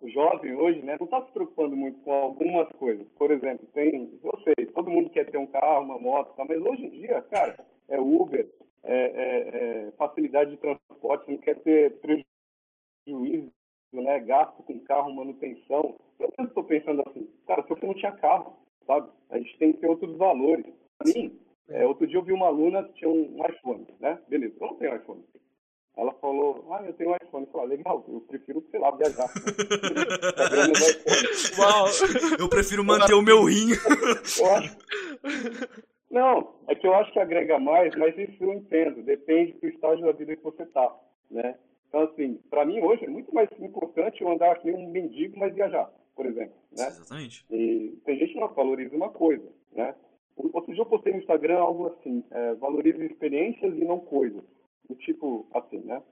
o jovem hoje né, não está se preocupando muito com algumas coisas. Por exemplo, tem, sei, todo mundo quer ter um carro, uma moto, tá, mas hoje em dia, cara, é Uber, é, é, é facilidade de transporte, não quer ter prejuízo, né, gasto com carro, manutenção. Eu estou pensando assim, cara, se eu não tinha carro, sabe? A gente tem que ter outros valores. Para mim, é, outro dia eu vi uma aluna que tinha um iPhone, né? Beleza, eu não tenho iPhone. Ela falou, ah, eu tenho um iPhone. Eu falei, legal, eu prefiro, sei lá, viajar. Uau! Eu prefiro manter o meu rim. Não, é que eu acho que agrega mais, mas isso eu entendo. Depende do estágio da vida que você está, né? Então, assim, para mim hoje é muito mais importante eu andar aqui um mendigo, mas viajar, por exemplo, né? Exatamente. E tem gente que não valoriza uma coisa, né? Outro dia eu postei no Instagram algo assim, é, valorize experiências e não coisas. Do tipo, assim, né?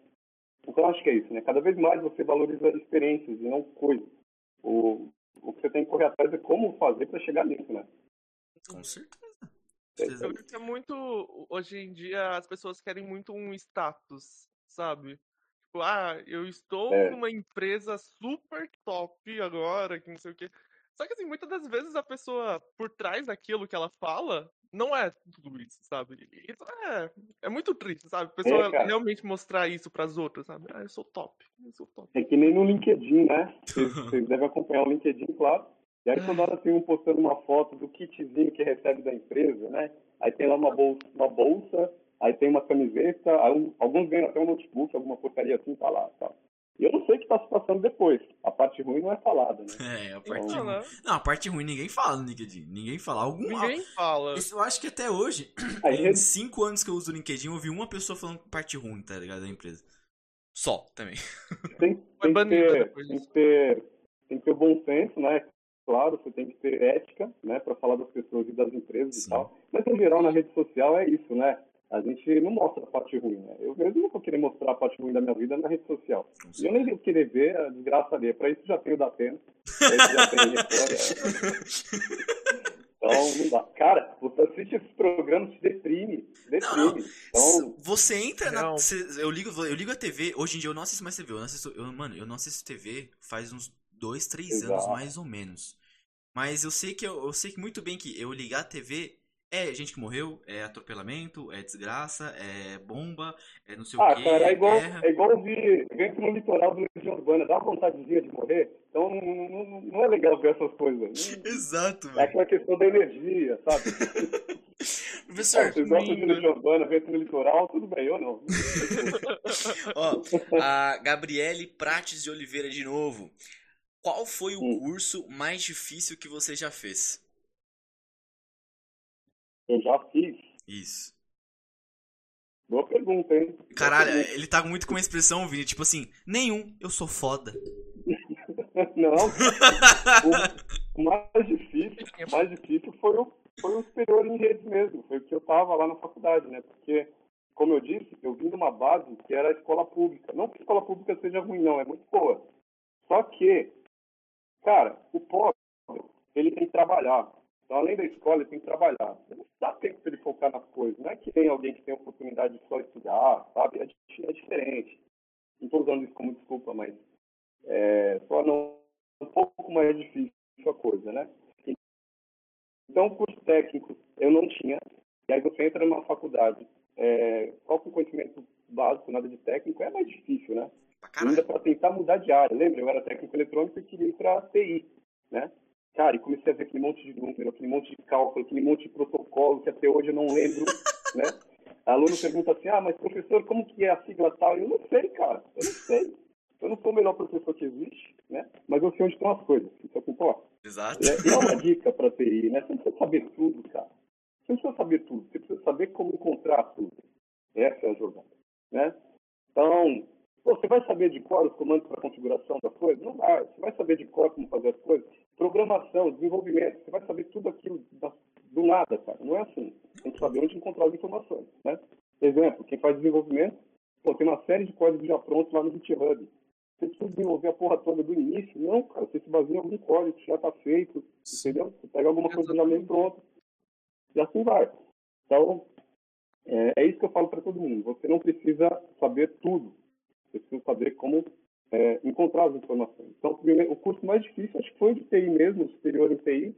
Então, acho que é isso, né? Cada vez mais você valoriza experiências e não coisas. O, o que você tem que correr atrás é como fazer para chegar nisso, né? Com certeza. Eu acho que é muito. Hoje em dia as pessoas querem muito um status, sabe? Tipo, ah, eu estou É. numa empresa super top agora, que não sei o quê. Só que assim, muitas das vezes a pessoa, por trás daquilo que ela fala, não é tudo isso, sabe? Isso é, é muito triste, sabe? A pessoa cara. realmente mostrar isso pras outras, sabe? Ah, eu sou top, eu sou top. É que nem no LinkedIn, né? Vocês, devem acompanhar o LinkedIn, claro. E aí, quando ela tem um postando uma foto do kitzinho que recebe da empresa, né? Aí tem lá uma bolsa, uma bolsa aí tem uma camiseta, alguns ganham até um notebook, alguma porcaria assim, tá lá, tá. E eu não sei o que tá se passando depois. A parte ruim não é falada, né? É, a parte Então, ruim. né? Não, a parte ruim ninguém fala no LinkedIn. Ninguém fala. Algum. Ninguém fala. Isso eu acho que até hoje, Aí, em cinco anos que eu uso o LinkedIn, eu vi uma pessoa falando parte ruim, tá ligado? Da empresa. Só, também. tem, tem, que ter, tem que ter tem que ter bom senso, né? Claro, você tem que ter ética, né, para falar das pessoas e das empresas Sim. e tal. Mas no geral na rede social é isso, né? A gente não mostra a parte ruim, né? Eu mesmo não vou querer mostrar a parte ruim da minha vida na rede social. E eu nem vou querer ver a desgraça ali. Para isso já tenho da pena. Pra isso já tenho. Então, não dá. Cara, você assiste esses programas, te deprime. Deprime. Então, Você entra na. Não. eu, ligo, eu ligo a TV. Hoje em dia eu não assisto mais TV. Eu não assisto. eu- mano, eu não assisto TV faz uns dois, três Exato. anos, mais ou menos. Mas eu sei que eu, eu sei que muito bem que eu ligar a TV é gente que morreu, é atropelamento, é desgraça, é bomba, é não sei ah, o que, cara, é igual, guerra. é igual ouvir evento no litoral do Urbana. Dá vontadezinha de morrer. Então, não, não, não é legal ver essas coisas. Não- Exato, É mano. aquela questão da energia, sabe? Professor, Ah, vocês gostam de lindo. Legião Urbana, evento no litoral, tudo bem, eu não. Ó, a Gabriele Prates de Oliveira de novo. Qual foi o Hum. curso mais difícil que você já fez? Eu já fiz. Isso. Boa pergunta, hein? Caralho, ele tá muito com uma expressão, Vini, tipo assim, nenhum, eu sou foda. Não, o, mais difícil, o mais difícil foi o, foi o superior em redes mesmo, foi o que eu estava lá na faculdade, né? Porque, como eu disse, eu vim de uma base que era a escola pública. Não que a escola pública seja ruim, não, é muito boa. Só que, cara, o pobre, ele tem que trabalhar. Então, além da escola, ele tem que trabalhar. Não dá tempo para ele focar nas coisas. Não é que tem alguém que tem a oportunidade de só estudar, sabe? É, é diferente. Não estou usando isso como desculpa, mas é, só não um pouco mais difícil a coisa, né? Então, curso técnico eu não tinha. E aí você entra numa faculdade, é, só com conhecimento básico, nada de técnico, é mais difícil, né? Ainda para tentar mudar de área. Lembra? Eu era técnico eletrônico e queria ir para TI, né? Cara, e comecei a ver aquele monte de número, aquele monte de cálculo, aquele monte de protocolo que até hoje eu não lembro, né? Aluno pergunta assim, ah, mas professor, como que é a sigla tal? Eu não sei, cara, eu não sei. Eu não sou o melhor professor que existe, né? Mas eu sei onde estão as coisas, isso eu concordo. Exato. E é uma dica para TI, né? Você não precisa saber tudo, cara. Você não precisa saber tudo, você precisa saber como encontrar tudo. Essa é a jogada. Né? Então, você vai saber de cor os comandos para configuração das coisas? Não vai. Você vai saber de cor como fazer as coisas? Programação, desenvolvimento, você vai saber tudo aquilo do nada, cara. Não é assim. Tem que saber onde encontrar as informações. Né? Exemplo, quem faz desenvolvimento, pô, tem uma série de códigos já prontos lá no GitHub. Você precisa desenvolver a porra toda do início? Não, cara. Você se baseia em algum código que já está feito, entendeu? Você pega alguma coisa já meio pronta. E assim vai. Então, é, é isso que eu falo para todo mundo. Você não precisa saber tudo. Você precisa saber como é, encontrar as informações. Então, o curso mais difícil acho que foi de TI mesmo, superior em TI,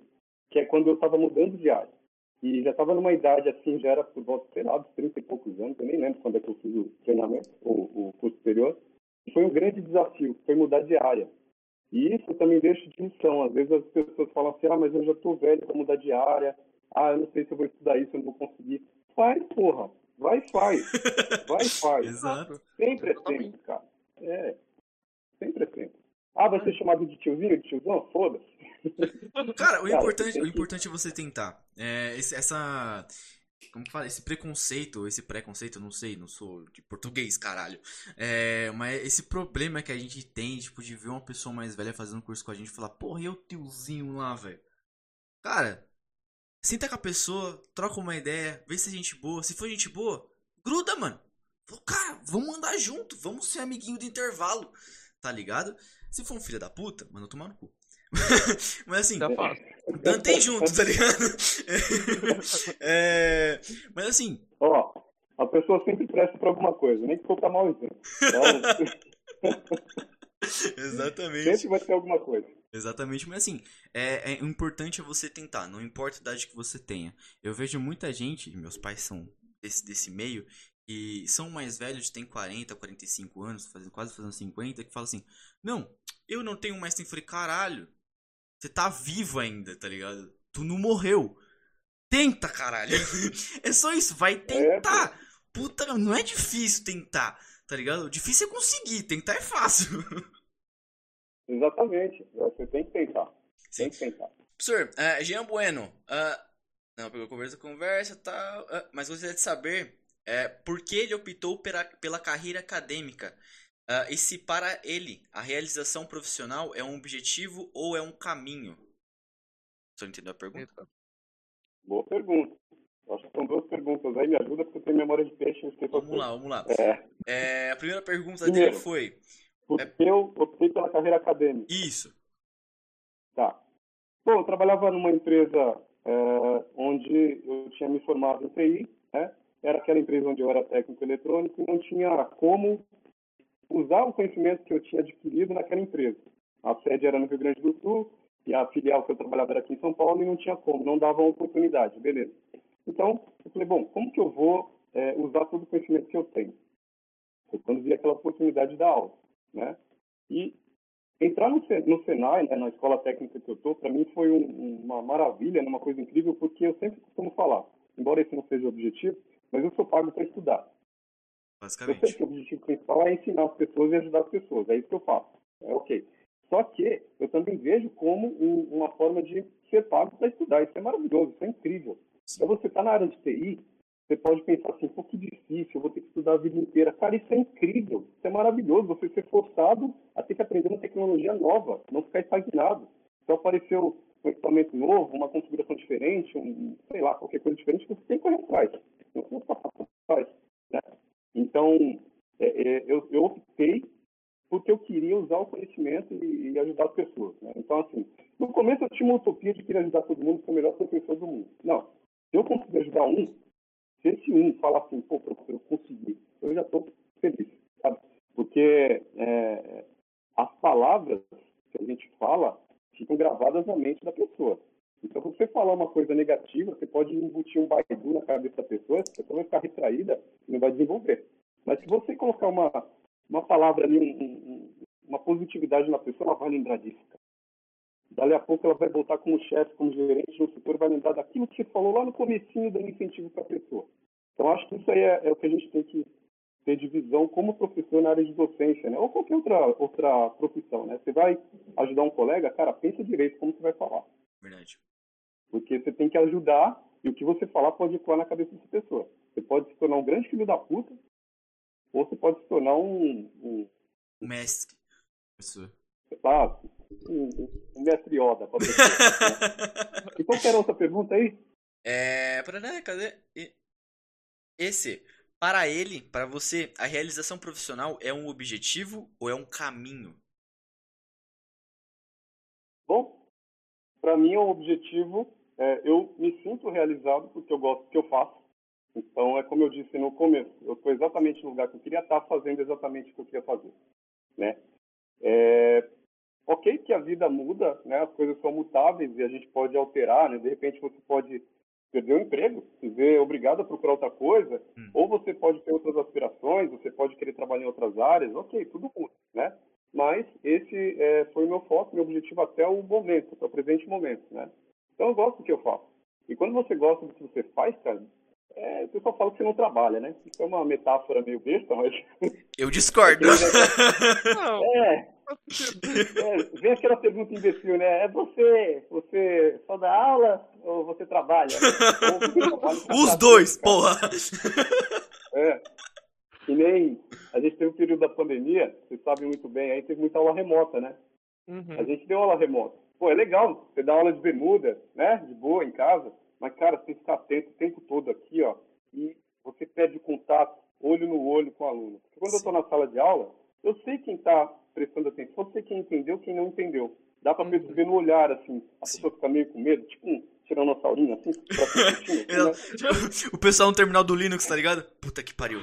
que é quando eu estava mudando de área. E já estava numa idade assim, já era por volta, sei lá, dos 30 e poucos anos, eu nem lembro quando é que eu fiz o treinamento, o, o curso superior. E foi um grande desafio, foi mudar de área. E isso também deixa de lição. Às vezes as pessoas falam assim, ah, mas eu já estou velho para mudar de área, ah, eu não sei se eu vou estudar isso, eu não vou conseguir. Faz, porra. Vai e faz. Vai e faz. Exato. Sempre é sempre, cara. É. Sempre é sempre. Ah, vai ser chamado de tiozinho, de tiozão? Foda-se. Cara, o importante, o importante é você tentar. É, esse, essa. Como que fala? Esse preconceito, esse preconceito, não sei, não sou de português, caralho. É, mas esse problema que a gente tem, tipo, de ver uma pessoa mais velha fazendo curso com a gente e falar, porra, e o tiozinho lá, velho? Cara, senta com a pessoa, troca uma ideia, vê se é gente boa. Se for gente boa, gruda, mano. Cara, vamos andar junto, vamos ser amiguinho do intervalo, tá ligado? Se for um filho da puta, manda tomar no cu. mas assim, Tá dantem junto, tá ligado? É, mas assim. Ó, a pessoa sempre presta pra alguma coisa, nem que for pra mal exemplo. Exatamente. Sempre vai ter alguma coisa. Exatamente, mas assim, é, é importante é você tentar, não importa a idade que você tenha. Eu vejo muita gente, meus pais são desse, desse meio, e são mais velhos, têm 40, 45 anos, fazendo, quase fazendo 50, que falam assim: Não, eu não tenho mais tempo. Eu falei: Caralho, você tá vivo ainda, tá ligado? Tu não morreu. Tenta, caralho. é só isso, vai tentar. Puta, não é difícil tentar, tá ligado? O difícil é conseguir, tentar é fácil. Exatamente, você tem que tentar. Sim. Tem que tentar. Professor, uh, Jean Bueno, uh, não, pegou conversa, conversa, tá, uh, mas gostaria de saber é, por que ele optou pela, pela carreira acadêmica uh, e se para ele a realização profissional é um objetivo ou é um caminho? Você entendeu a pergunta? Boa pergunta. Acho que são duas perguntas aí, me ajuda porque eu tenho memória de peixe. Vamos lá, vamos lá. É. É, a primeira pergunta Primeiro, dele foi... Porque é... eu optei pela carreira acadêmica. Isso. Tá. Bom, eu trabalhava numa empresa é, onde eu tinha me formado em TI, né? Era aquela empresa onde eu era técnico eletrônico e não tinha como usar o conhecimento que eu tinha adquirido naquela empresa. A sede era no Rio Grande do Sul e a filial que eu trabalhava era aqui em São Paulo e não tinha como, não dava oportunidade, beleza. Então, eu falei, bom, como que eu vou é, usar todo o conhecimento que eu tenho? Quando vi aquela oportunidade da aula, né? E entrar no, no Senai, né, na escola técnica que eu estou, para mim foi um, uma maravilha, uma coisa incrível, porque eu sempre costumo falar, embora esse não seja o objetivo, mas eu sou pago para estudar. Basicamente. Eu sei que o objetivo principal é ensinar as pessoas e ajudar as pessoas. É isso que eu faço. É ok. Só que eu também vejo como um, uma forma de ser pago para estudar. Isso é maravilhoso, isso é incrível. Então você está na área de TI, você pode pensar assim, pô, que difícil, eu vou ter que estudar a vida inteira. Cara, isso é incrível, isso é maravilhoso. Você ser forçado a ter que aprender uma tecnologia nova, não ficar estagnado. Então apareceu um equipamento novo, uma configuração diferente, um, sei lá, qualquer coisa diferente, você tem que correr atrás. Né? Então, é, é, eu, eu, optei porque eu queria usar o conhecimento e, e ajudar as pessoas. Né? Então, assim, no começo eu tinha uma utopia de querer ajudar todo mundo, ser o melhor professor do mundo. Não, se eu conseguir ajudar um, se esse um falar assim, pô, professor, eu consegui, eu já estou feliz, sabe? Porque é, as palavras que a gente fala ficam gravadas na mente da pessoa. Então, se você falar uma coisa negativa, você pode embutir um baidu na cabeça da pessoa, a pessoa vai ficar retraída e não vai desenvolver. Mas se você colocar uma, uma palavra ali, um, um, uma positividade na pessoa, ela vai lembrar disso. Cara. Dali a pouco ela vai voltar como chefe, como gerente no setor, vai lembrar daquilo que você falou lá no comecinho dando incentivo para a pessoa. Então, acho que isso aí é, é, o que a gente tem que ter de visão como professor na área de docência, né? Ou qualquer outra, outra profissão, né? Você vai ajudar um colega, cara, pensa direito como você vai falar. Verdade. Porque você tem que ajudar e o que você falar pode ecoar na cabeça dessa pessoa. Você pode se tornar um grande filho da puta, ou você pode se tornar um, um, um mestre. Professor. Ah, um, um mestre Yoda. Pra pessoa, né? E qual que era a outra pergunta aí? É. Para, cadê? Esse. Para ele, para você, a realização profissional é um objetivo ou é um caminho? Bom, para mim é um objetivo. É, eu me sinto realizado porque eu gosto do que eu faço. Então, é como eu disse no começo, eu estou exatamente no lugar que eu queria estar, fazendo exatamente o que eu queria fazer. Né? É, ok que a vida muda, né? as coisas são mutáveis e a gente pode alterar, né? de repente você pode perder o emprego, se vê obrigado a procurar outra coisa, hum. ou você pode ter outras aspirações, você pode querer trabalhar em outras áreas, ok, tudo muda, né? Mas esse é, foi o meu foco, meu objetivo até o momento, até o presente momento, né? Então eu gosto do que eu faço. E quando você gosta do que você faz, cara, é, o pessoal fala que você não trabalha, né? Isso é uma metáfora meio besta, mas. Eu discordo. não. É. é. Vem aquela pergunta imbecil, né? É você, você só dá aula ou você trabalha? Ou você trabalha Os dois, cara. porra! É. E nem. A gente teve um período da pandemia, vocês sabem muito bem, aí teve muita aula remota, né? Uhum. A gente deu aula remota. Pô, é legal, você dá aula de bermuda, né? De boa, em casa. Mas, cara, você ficar atento o tempo todo aqui, ó. E você perde contato, olho no olho com o aluno. Porque quando Sim. eu estou na sala de aula, eu sei quem está prestando atenção, eu sei quem entendeu, quem não entendeu. Dá para uhum. perceber no olhar, assim. A Sim. pessoa fica meio com medo, tipo um tiranossaurinho, assim, assim né? O pessoal no terminal do Linux, tá ligado? Puta que pariu.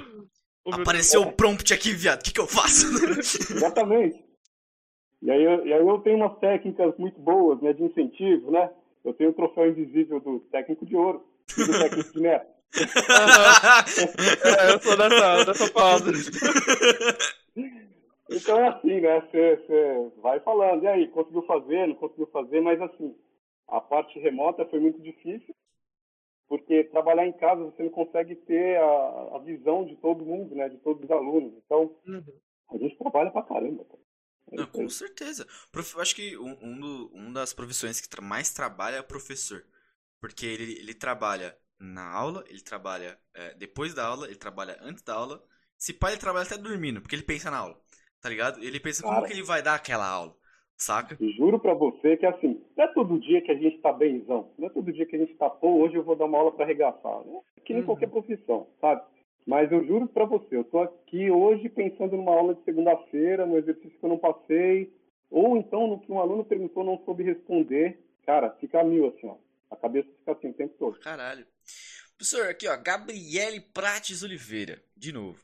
Apareceu o prompt aqui, viado. O que, que eu faço? Exatamente. E aí, eu, e aí eu tenho umas técnicas muito boas, né, de incentivo, né? Eu tenho o troféu invisível do técnico de ouro e do técnico de neto. é, eu sou dessa, dessa fase. Então é assim, né? Você vai falando, e aí, conseguiu fazer, não conseguiu fazer, mas assim, a parte remota foi muito difícil, porque trabalhar em casa você não consegue ter a, a visão de todo mundo, né? De todos os alunos. Então, uhum. a gente trabalha pra caramba, cara. Não, com certeza. Eu acho que um, um, do, um das profissões que mais trabalha é o professor. Porque ele, ele trabalha na aula, ele trabalha é, depois da aula, ele trabalha antes da aula. Se pai ele trabalha até dormindo, porque ele pensa na aula. Tá ligado? Ele pensa Cara, como que ele vai dar aquela aula. Saca? Juro pra você que assim, não é todo dia que a gente tá benzão. Não é todo dia que a gente tá, pô, hoje eu vou dar uma aula para arregaçar. Né? Que nem uhum. qualquer profissão, sabe? Mas eu juro para você, eu tô aqui hoje pensando numa aula de segunda-feira, no exercício que eu não passei, ou então no que um aluno perguntou não soube responder. Cara, fica mil assim, ó. A cabeça fica assim o tempo todo. Caralho. Professor, aqui ó, Gabriele Prates Oliveira, de novo.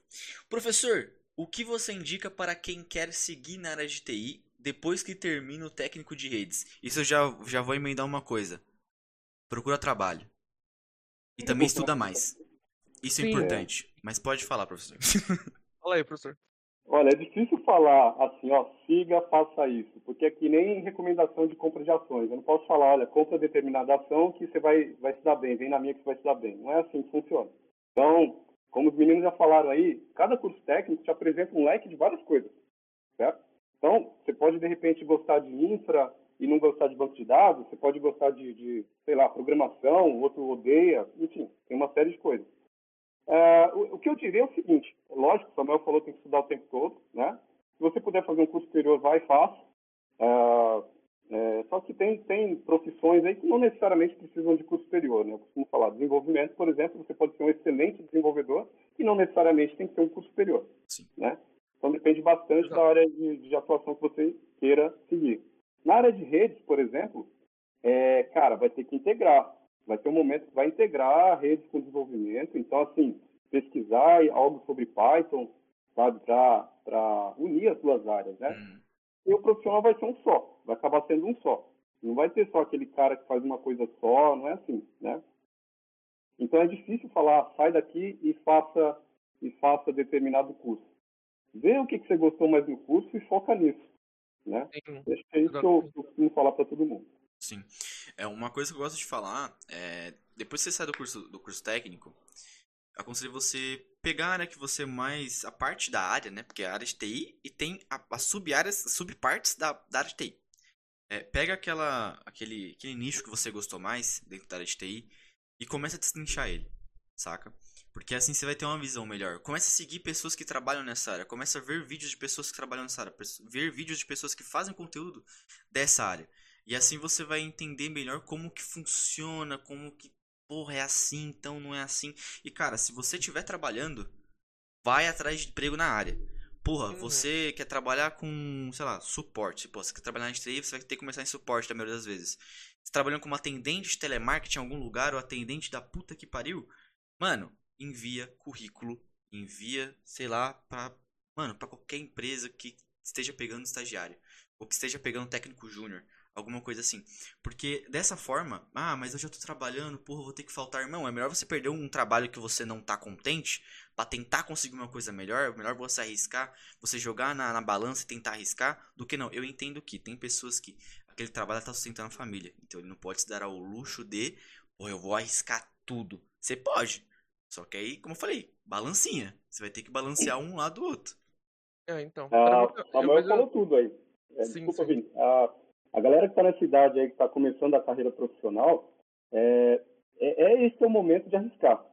Professor, o que você indica para quem quer seguir na área de TI depois que termina o técnico de redes? Isso eu já, já vou emendar uma coisa. Procura trabalho. E também estuda mais. Isso é Sim, importante. Mas pode falar, professor. Fala aí, professor. Olha, é difícil falar assim, ó, siga, faça isso, porque é que nem recomendação de compra de ações. Eu não posso falar, olha, compra determinada ação que você vai, vai se dar bem, vem na minha que você vai se dar bem. Não é assim que funciona. Então, como os meninos já falaram aí, cada curso técnico te apresenta um leque de várias coisas, certo? Então, você pode, de repente, gostar de infra e não gostar de banco de dados, você pode gostar de, de sei lá, programação, outro odeia, enfim, tem uma série de coisas. Uh, o, o, que eu diria é o seguinte, lógico, o Samuel falou que tem que estudar o tempo todo, né? Se você puder fazer um curso superior, vai e faça. Uh, é, só que tem, tem profissões aí que não necessariamente precisam de curso superior, né? Eu costumo falar, desenvolvimento, por exemplo, você pode ser um excelente desenvolvedor e não necessariamente tem que ter um curso superior, Sim. né? Então depende bastante da área de, de, atuação que você queira seguir. Na área de redes, por exemplo, é, cara, vai ter que integrar vai ter um momento que vai integrar redes com desenvolvimento. Então, assim, pesquisar algo sobre Python, sabe, para unir as duas áreas, né? Uhum. E o profissional vai ser um só, vai acabar sendo um só. Não vai ter só aquele cara que faz uma coisa só, não é assim, né? Então é difícil falar, sai daqui e faça e faça determinado curso. Vê o que, que você gostou mais no curso e foca nisso, né? Sim, Acho que é isso que eu, eu costumo falar para todo mundo. Sim. É uma coisa que eu gosto de falar é depois que você sai do curso do curso técnico, aconselho você pegar a área que você mais a parte da área, né? Porque é a área de TI e tem as sub-áreas, subpartes da, da área de TI. É, pega aquela aquele aquele nicho que você gostou mais dentro da área de TI e começa a destrinchar ele. saca? Porque assim você vai ter uma visão melhor. Começa a seguir pessoas que trabalham nessa área. Começa a ver vídeos de pessoas que trabalham nessa área. Ver vídeos de pessoas que fazem conteúdo dessa área. E assim você vai entender melhor como que funciona, como que, porra, é assim, então não é assim. E cara, se você estiver trabalhando, vai atrás de emprego na área. Porra, uhum. você quer trabalhar com, sei lá, suporte. Pô, você quer trabalhar em TI, você vai ter que começar em suporte a maioria das vezes. Você trabalhando como atendente de telemarketing em algum lugar ou atendente da puta que pariu, mano, envia currículo, envia, sei lá, pra, mano, pra qualquer empresa que esteja pegando estagiário ou que esteja pegando técnico júnior. Alguma coisa assim. Porque dessa forma, ah, mas eu já tô trabalhando, porra, vou ter que faltar. Irmão, é melhor você perder um trabalho que você não tá contente para tentar conseguir uma coisa melhor. É melhor você arriscar, você jogar na, na balança e tentar arriscar, do que não. Eu entendo que tem pessoas que aquele trabalho tá sustentando a família. Então ele não pode se dar ao luxo de, pô, eu vou arriscar tudo. Você pode. Só que aí, como eu falei, balancinha. Você vai ter que balancear um lado do outro. É, então. Ah, Samuel falou tudo aí. É, sim, desculpa, sim. Vini. Ah, a galera que está nessa idade aí, que está começando a carreira profissional, é, é, é, esse é o momento de arriscar.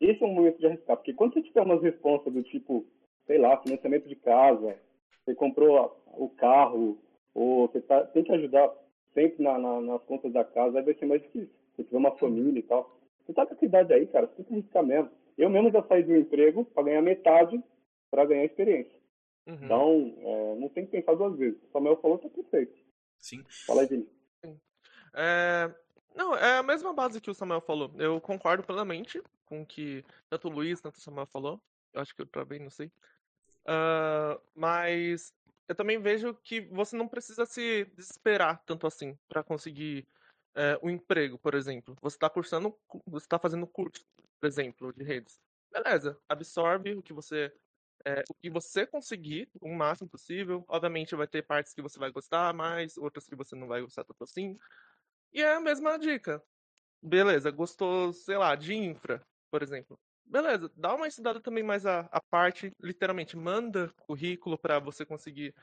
Esse é o momento de arriscar, porque quando você tiver umas respostas do tipo, sei lá, financiamento de casa, você comprou o carro, ou você tá, tem que ajudar sempre na, na, nas contas da casa, aí vai ser mais difícil. Se tiver uma família e tal. Você tá com essa idade aí, cara, você tem que arriscar mesmo. Eu mesmo já saí do emprego para ganhar metade para ganhar experiência. Uhum. Então, é, não tem que pensar duas vezes. O Samuel falou que é perfeito. Sim. Fala aí, Vini. É, não, é a mesma base que o Samuel falou. Eu concordo plenamente com o que tanto o Luiz, tanto o Samuel falou. Eu acho que eu travei, não sei. Uh, mas eu também vejo que você não precisa se desesperar tanto assim para conseguir é, um emprego, por exemplo. Você está cursando, você está fazendo curso, por exemplo, de redes. Beleza, absorve o que você é, o que você conseguir, o máximo possível. Obviamente vai ter partes que você vai gostar mais, outras que você não vai gostar tanto assim. E é a mesma dica. Beleza, gostou, sei lá, de infra, por exemplo. Beleza, dá uma estudada também mais a, a parte, literalmente, manda currículo para você conseguir,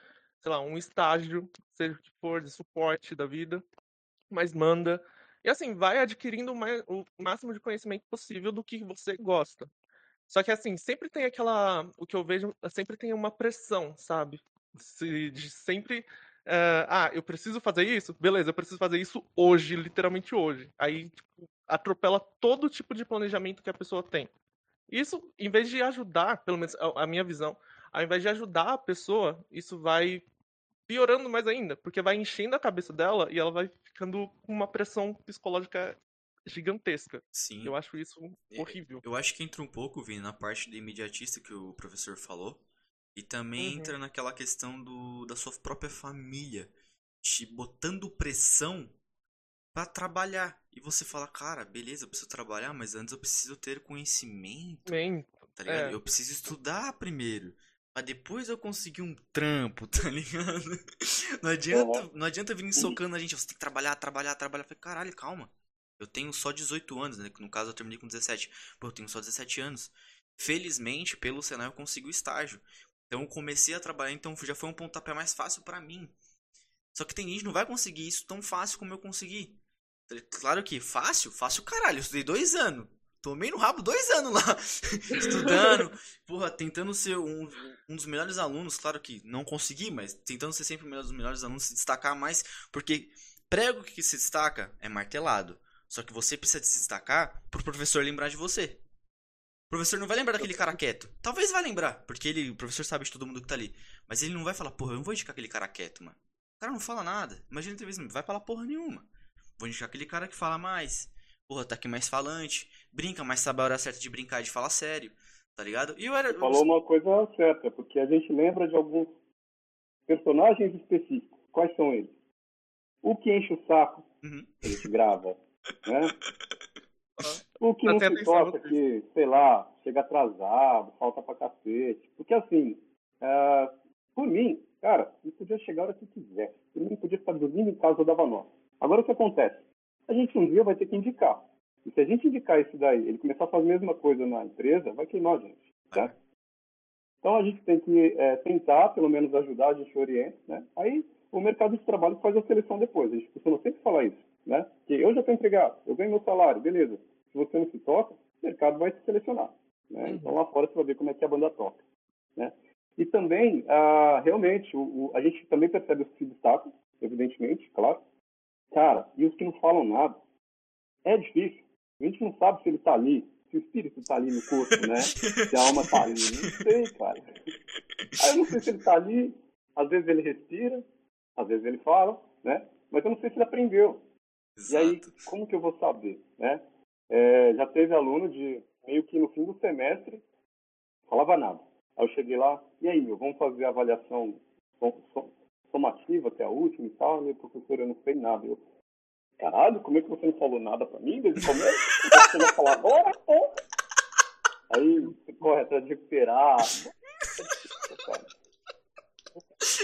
sei lá, um estágio, seja o que for, de suporte da vida, mas manda. E assim, vai adquirindo o máximo de conhecimento possível do que você gosta. Só que assim, sempre tem aquela. O que eu vejo, sempre tem uma pressão, sabe? Se, de sempre. Uh, ah, eu preciso fazer isso? Beleza, eu preciso fazer isso hoje, literalmente hoje. Aí tipo, atropela todo tipo de planejamento que a pessoa tem. Isso, em vez de ajudar, pelo menos a, a minha visão, ao invés de ajudar a pessoa, isso vai piorando mais ainda, porque vai enchendo a cabeça dela e ela vai ficando com uma pressão psicológica gigantesca. Sim. Eu acho isso horrível. Eu acho que entra um pouco, Vini, na parte de imediatista que o professor falou. E também uhum. entra naquela questão do, da sua própria família te botando pressão para trabalhar. E você fala, cara, beleza, eu preciso trabalhar, mas antes eu preciso ter conhecimento. Bem, tá ligado? É. Eu preciso estudar primeiro. Pra depois eu conseguir um trampo, tá ligado? Não adianta, uhum. não adianta vir socando a gente, você tem que trabalhar, trabalhar, trabalhar. Eu falei, caralho, calma. Eu tenho só 18 anos, né? No caso eu terminei com 17. Pô, eu tenho só 17 anos. Felizmente, pelo Senai eu consigo o estágio. Então eu comecei a trabalhar, então já foi um pontapé mais fácil para mim. Só que tem gente que não vai conseguir isso tão fácil como eu consegui. Claro que fácil, fácil caralho. Eu estudei dois anos. Tomei no rabo dois anos lá. Estudando. porra, tentando ser um, um dos melhores alunos. Claro que não consegui, mas tentando ser sempre um dos melhores alunos, se destacar mais. Porque prego que se destaca é martelado. Só que você precisa se destacar pro professor lembrar de você. O professor não vai lembrar daquele cara quieto. Talvez vai lembrar, porque ele, o professor sabe de todo mundo que tá ali. Mas ele não vai falar, porra, eu não vou indicar aquele cara quieto, mano. O cara não fala nada. Imagina entrevista, não vai falar porra nenhuma. Vou indicar aquele cara que fala mais. Porra, tá aqui mais falante. Brinca, mas sabe a hora certa de brincar e de falar sério. Tá ligado? E eu era. Falou uma coisa certa, porque a gente lembra de alguns personagens específicos. Quais são eles? O que enche o saco, uhum. a gente grava. Né? O que não se importa que, sei lá, chega atrasado, falta pra cacete. Porque assim, uh, por mim, cara, ele podia chegar a hora que quiser. Ele podia estar dormindo em casa ou dava nó. Agora o que acontece? A gente um dia vai ter que indicar. E se a gente indicar isso daí, ele começar a fazer a mesma coisa na empresa, vai queimar a gente. Tá? Então a gente tem que é, tentar, pelo menos, ajudar, a gente orienta, né? Aí o mercado de trabalho faz a seleção depois. A gente costuma sempre falar isso né? Que eu já estou empregado, eu ganho meu salário, beleza. Se você não se toca, o mercado vai te selecionar. Né? Uhum. Então lá fora você vai ver como é que a banda toca. Né? E também, ah, realmente, o, o- a gente também percebe os destacam, evidentemente, claro. Cara, e os que não falam nada? É difícil. A gente não sabe se ele tá ali, se o espírito tá ali no corpo, né? Se a alma tá ali. Não sei, cara. Aí eu não sei se ele tá ali, às vezes ele respira, às vezes ele fala, né? Mas eu não sei se ele aprendeu. E aí, Exato. como que eu vou saber, né? É, já teve aluno de meio que no fim do semestre falava nada. Aí eu cheguei lá, e aí, meu, vamos fazer a avaliação som- som- somativa até a última e tal, meu professor, eu não sei nada. Eu, caralho, como é que você não falou nada pra mim desde o começo? Você vai falar agora, pô? Aí você corre atrás de recuperar.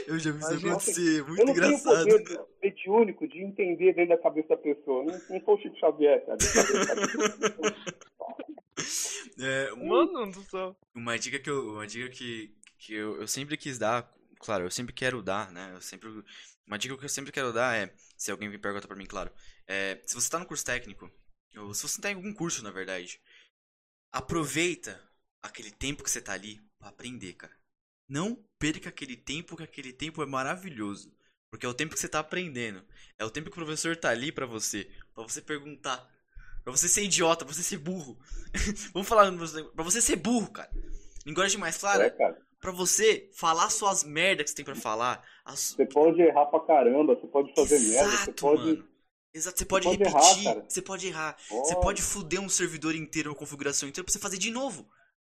Eu já vi isso Imagina, acontecer, muito eu não tenho engraçado. poder de- mediúnico de entender dentro da cabeça da pessoa. Não, não sou o Chico Xavier, cara. É, um- Mano do céu. Uma dica que eu, uma dica que, que eu, eu sempre quis dar, claro, eu sempre quero dar, né? Eu sempre, uma dica que eu sempre quero dar é, se alguém me pergunta pra mim, claro, é, se você tá no curso técnico, ou se você tá em algum curso, na verdade, aproveita aquele tempo que você tá ali pra aprender, cara. Não perca aquele tempo, que aquele tempo é maravilhoso. Porque é o tempo que você tá aprendendo. É o tempo que o professor tá ali pra você. Pra você perguntar. Pra você ser idiota, pra você ser burro. Vamos falar pra você ser burro, cara. Linguagem mais É, clara. cara. Pra você falar suas merdas que você tem pra falar. As... Você pode errar pra caramba, você pode fazer merda, você Exato, pode. mano. Exato, você pode, pode repetir. errar, você pode errar. Você Pode. pode fuder um servidor inteiro, uma configuração inteira pra você fazer de novo.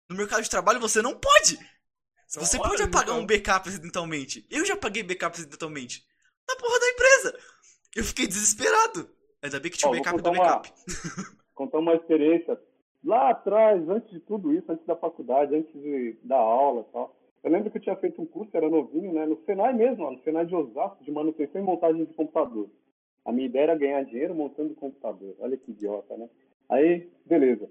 No mercado de trabalho você não pode. Você Olha, pode apagar então. um backup acidentalmente. Eu já apaguei backup acidentalmente. Na porra da empresa. Eu fiquei desesperado. Ainda bem que tinha Ó, o vou backup do contar uma- backup. contar uma experiência lá atrás, antes de tudo isso, antes da faculdade, antes de dar aula e tal. Eu lembro que eu tinha feito um curso, era novinho, né? No Senai mesmo, ó, no Senai de Osasco, de manutenção e montagem de computador. A minha ideia era ganhar dinheiro montando computador. Olha que idiota, né? Aí, beleza.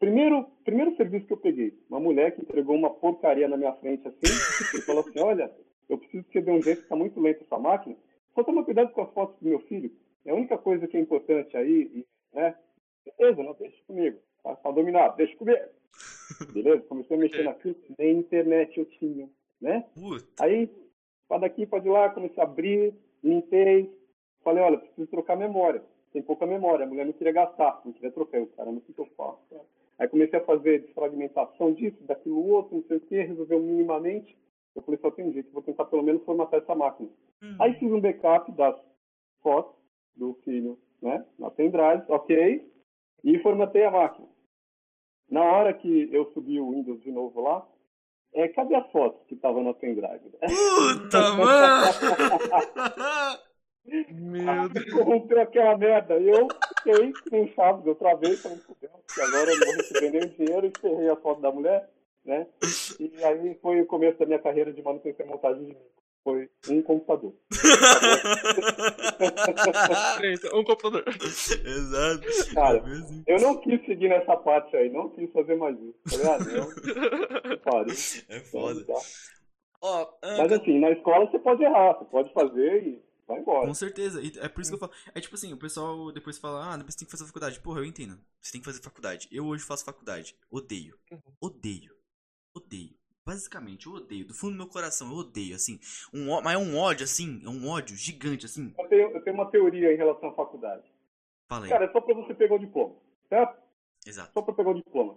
Primeiro, primeiro serviço que eu peguei, uma mulher que entregou uma porcaria na minha frente assim, e falou assim, olha, eu preciso que você dê um jeito, está muito lento essa máquina. Só toma cuidado com as fotos do meu filho. É a única coisa que é importante aí, né? Beleza, não, deixa comigo. Tá, tá dominado, deixa comigo. Beleza? Comecei a mexer naquilo, nem internet eu tinha, né? Puta. Aí, para daqui, para de lá, comecei a abrir, limpei. Falei, olha, preciso trocar memória. Tem pouca memória. A mulher não queria gastar, não queria trocar. Eu, caramba, o que, que eu faço? Aí comecei a fazer desfragmentação disso, daquilo outro, não sei o que, resolveu minimamente. Eu falei, só tem um jeito, vou tentar pelo menos formatar essa máquina. Hum. Aí fiz um backup das fotos do filho, né? Na pendrive, ok. E formatei a máquina. Na hora que eu subi o Windows de novo lá, é, cadê as fotos que estavam na pendrive? Puta, mano! Meu Deus. Corrompeu aquela merda. E eu fiquei sem chaves, eu travei, falei, fudeu, que agora eu não vou receber nenhum dinheiro, e ferrei a foto da mulher, né? E aí foi o começo da minha carreira de manutenção e montagem de. Foi um computador. Um computador. Exato. Cara, É. Eu não quis seguir nessa parte aí, não quis fazer mais isso. Ah, não, pariu. É foda. Tá. Ó, ah, Mas assim, na escola você pode errar, você pode fazer e vai embora. Com certeza. E é por isso que eu falo. É tipo assim, o pessoal depois fala, ah, depois você tem que fazer faculdade. Porra, eu entendo. Você tem que fazer faculdade. Eu hoje faço faculdade. Odeio. Odeio. Odeio. Basicamente, eu odeio. Do fundo do meu coração, eu odeio, assim. Um, mas é um ódio, assim. É um ódio gigante, assim. Eu tenho, eu tenho uma teoria em relação à faculdade. Fala aí. Cara, é só pra você pegar o diploma, certo? Exato. Só pra pegar o diploma.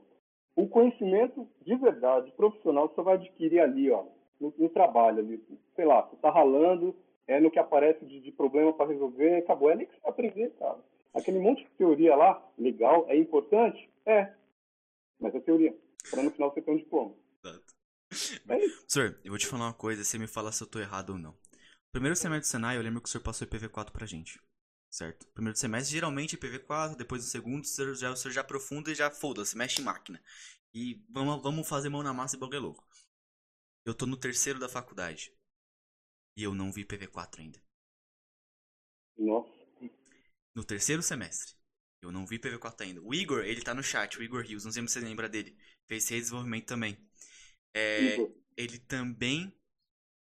O conhecimento de verdade, profissional, você vai adquirir ali, ó, no, no trabalho ali. Sei lá, você tá ralando, é no que aparece de, de problema pra resolver, acabou. É ali que você vai aprender, cara. Aquele monte de teoria lá, legal, é importante? É. Mas é teoria. Pra no final você ter um diploma. Exato. É. Senhor, eu vou te falar uma coisa, você me fala se eu tô errado ou não. Primeiro semestre do Senai, eu lembro que o senhor passou IPv4 pra gente. Certo? Primeiro semestre, geralmente IPv4, depois do segundo, o senhor já, o senhor já aprofunda e já foda-se, mexe em máquina. E vamos, vamos fazer mão na massa e bagulho é louco. Eu tô no terceiro da faculdade. E eu não vi IPv4 ainda. Nossa. No terceiro semestre. Eu não vi IPv4 ainda. O Igor, ele tá no chat, o Igor Rios, não sei se você lembra dele. Fez redesenvolvimento também. É, ele também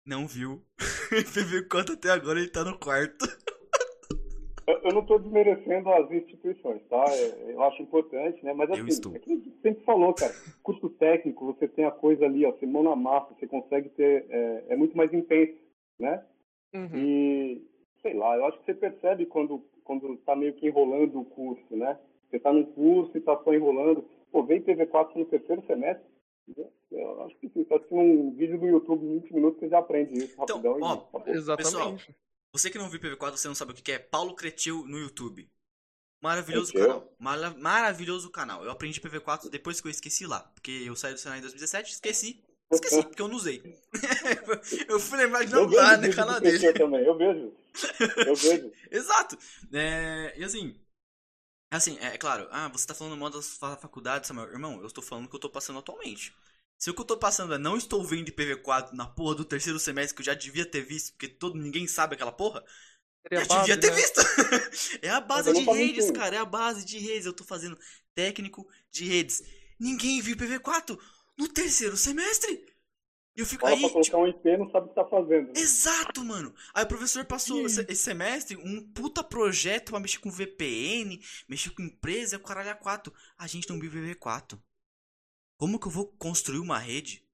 não viu IPv4 até agora, ele tá no quarto. Eu, não estou desmerecendo as instituições, tá? É, eu acho importante, né? Mas Eu assim, estou. é que a gente sempre falou, cara, curso técnico, você tem a coisa ali, ó, você mão na massa, você consegue ter, é, é muito mais intenso, né? Uhum. E, sei lá, eu acho que você percebe quando, quando tá meio que enrolando o curso, né? Você tá num curso e tá só enrolando. Pô, vem TV4 no terceiro semestre. Eu acho que sim, você assiste um vídeo do YouTube em 20 minutos, você já aprende isso Então, rapidão ó, e. Exatamente. Você que não viu PV4, você não sabe o que é Paulo Cretil no YouTube. Maravilhoso canal. Mara- maravilhoso canal. Eu aprendi PV4 depois que eu esqueci lá. Porque eu saí do Senai em 2017 esqueci. Esqueci, porque eu não usei. eu fui lembrar de Eu não no do canal dele. também, eu vejo. Eu vejo. Exato. É, e assim. Assim, é, claro, ah, você tá falando mal da fa- faculdade, Samuel. Irmão, eu estou falando o que eu tô passando atualmente. Se o que eu tô passando é não estou vendo IPv4 na porra do terceiro semestre que eu já devia ter visto, porque todo ninguém sabe aquela porra, Seria eu base, devia ter né? visto. é a base de redes, mentindo. cara. É a base de redes. Eu tô fazendo técnico de redes. Ninguém viu IPv4 no terceiro semestre. Eu fico Fala aí, pra tipo, colocar um IP, não sabe o que tá fazendo. né? Exato, mano. Aí o professor passou esse esse semestre um puta projeto pra mexer com VPN, mexer com empresa, o caralho a 4. A gente não viu IPv4. Como que eu vou construir uma rede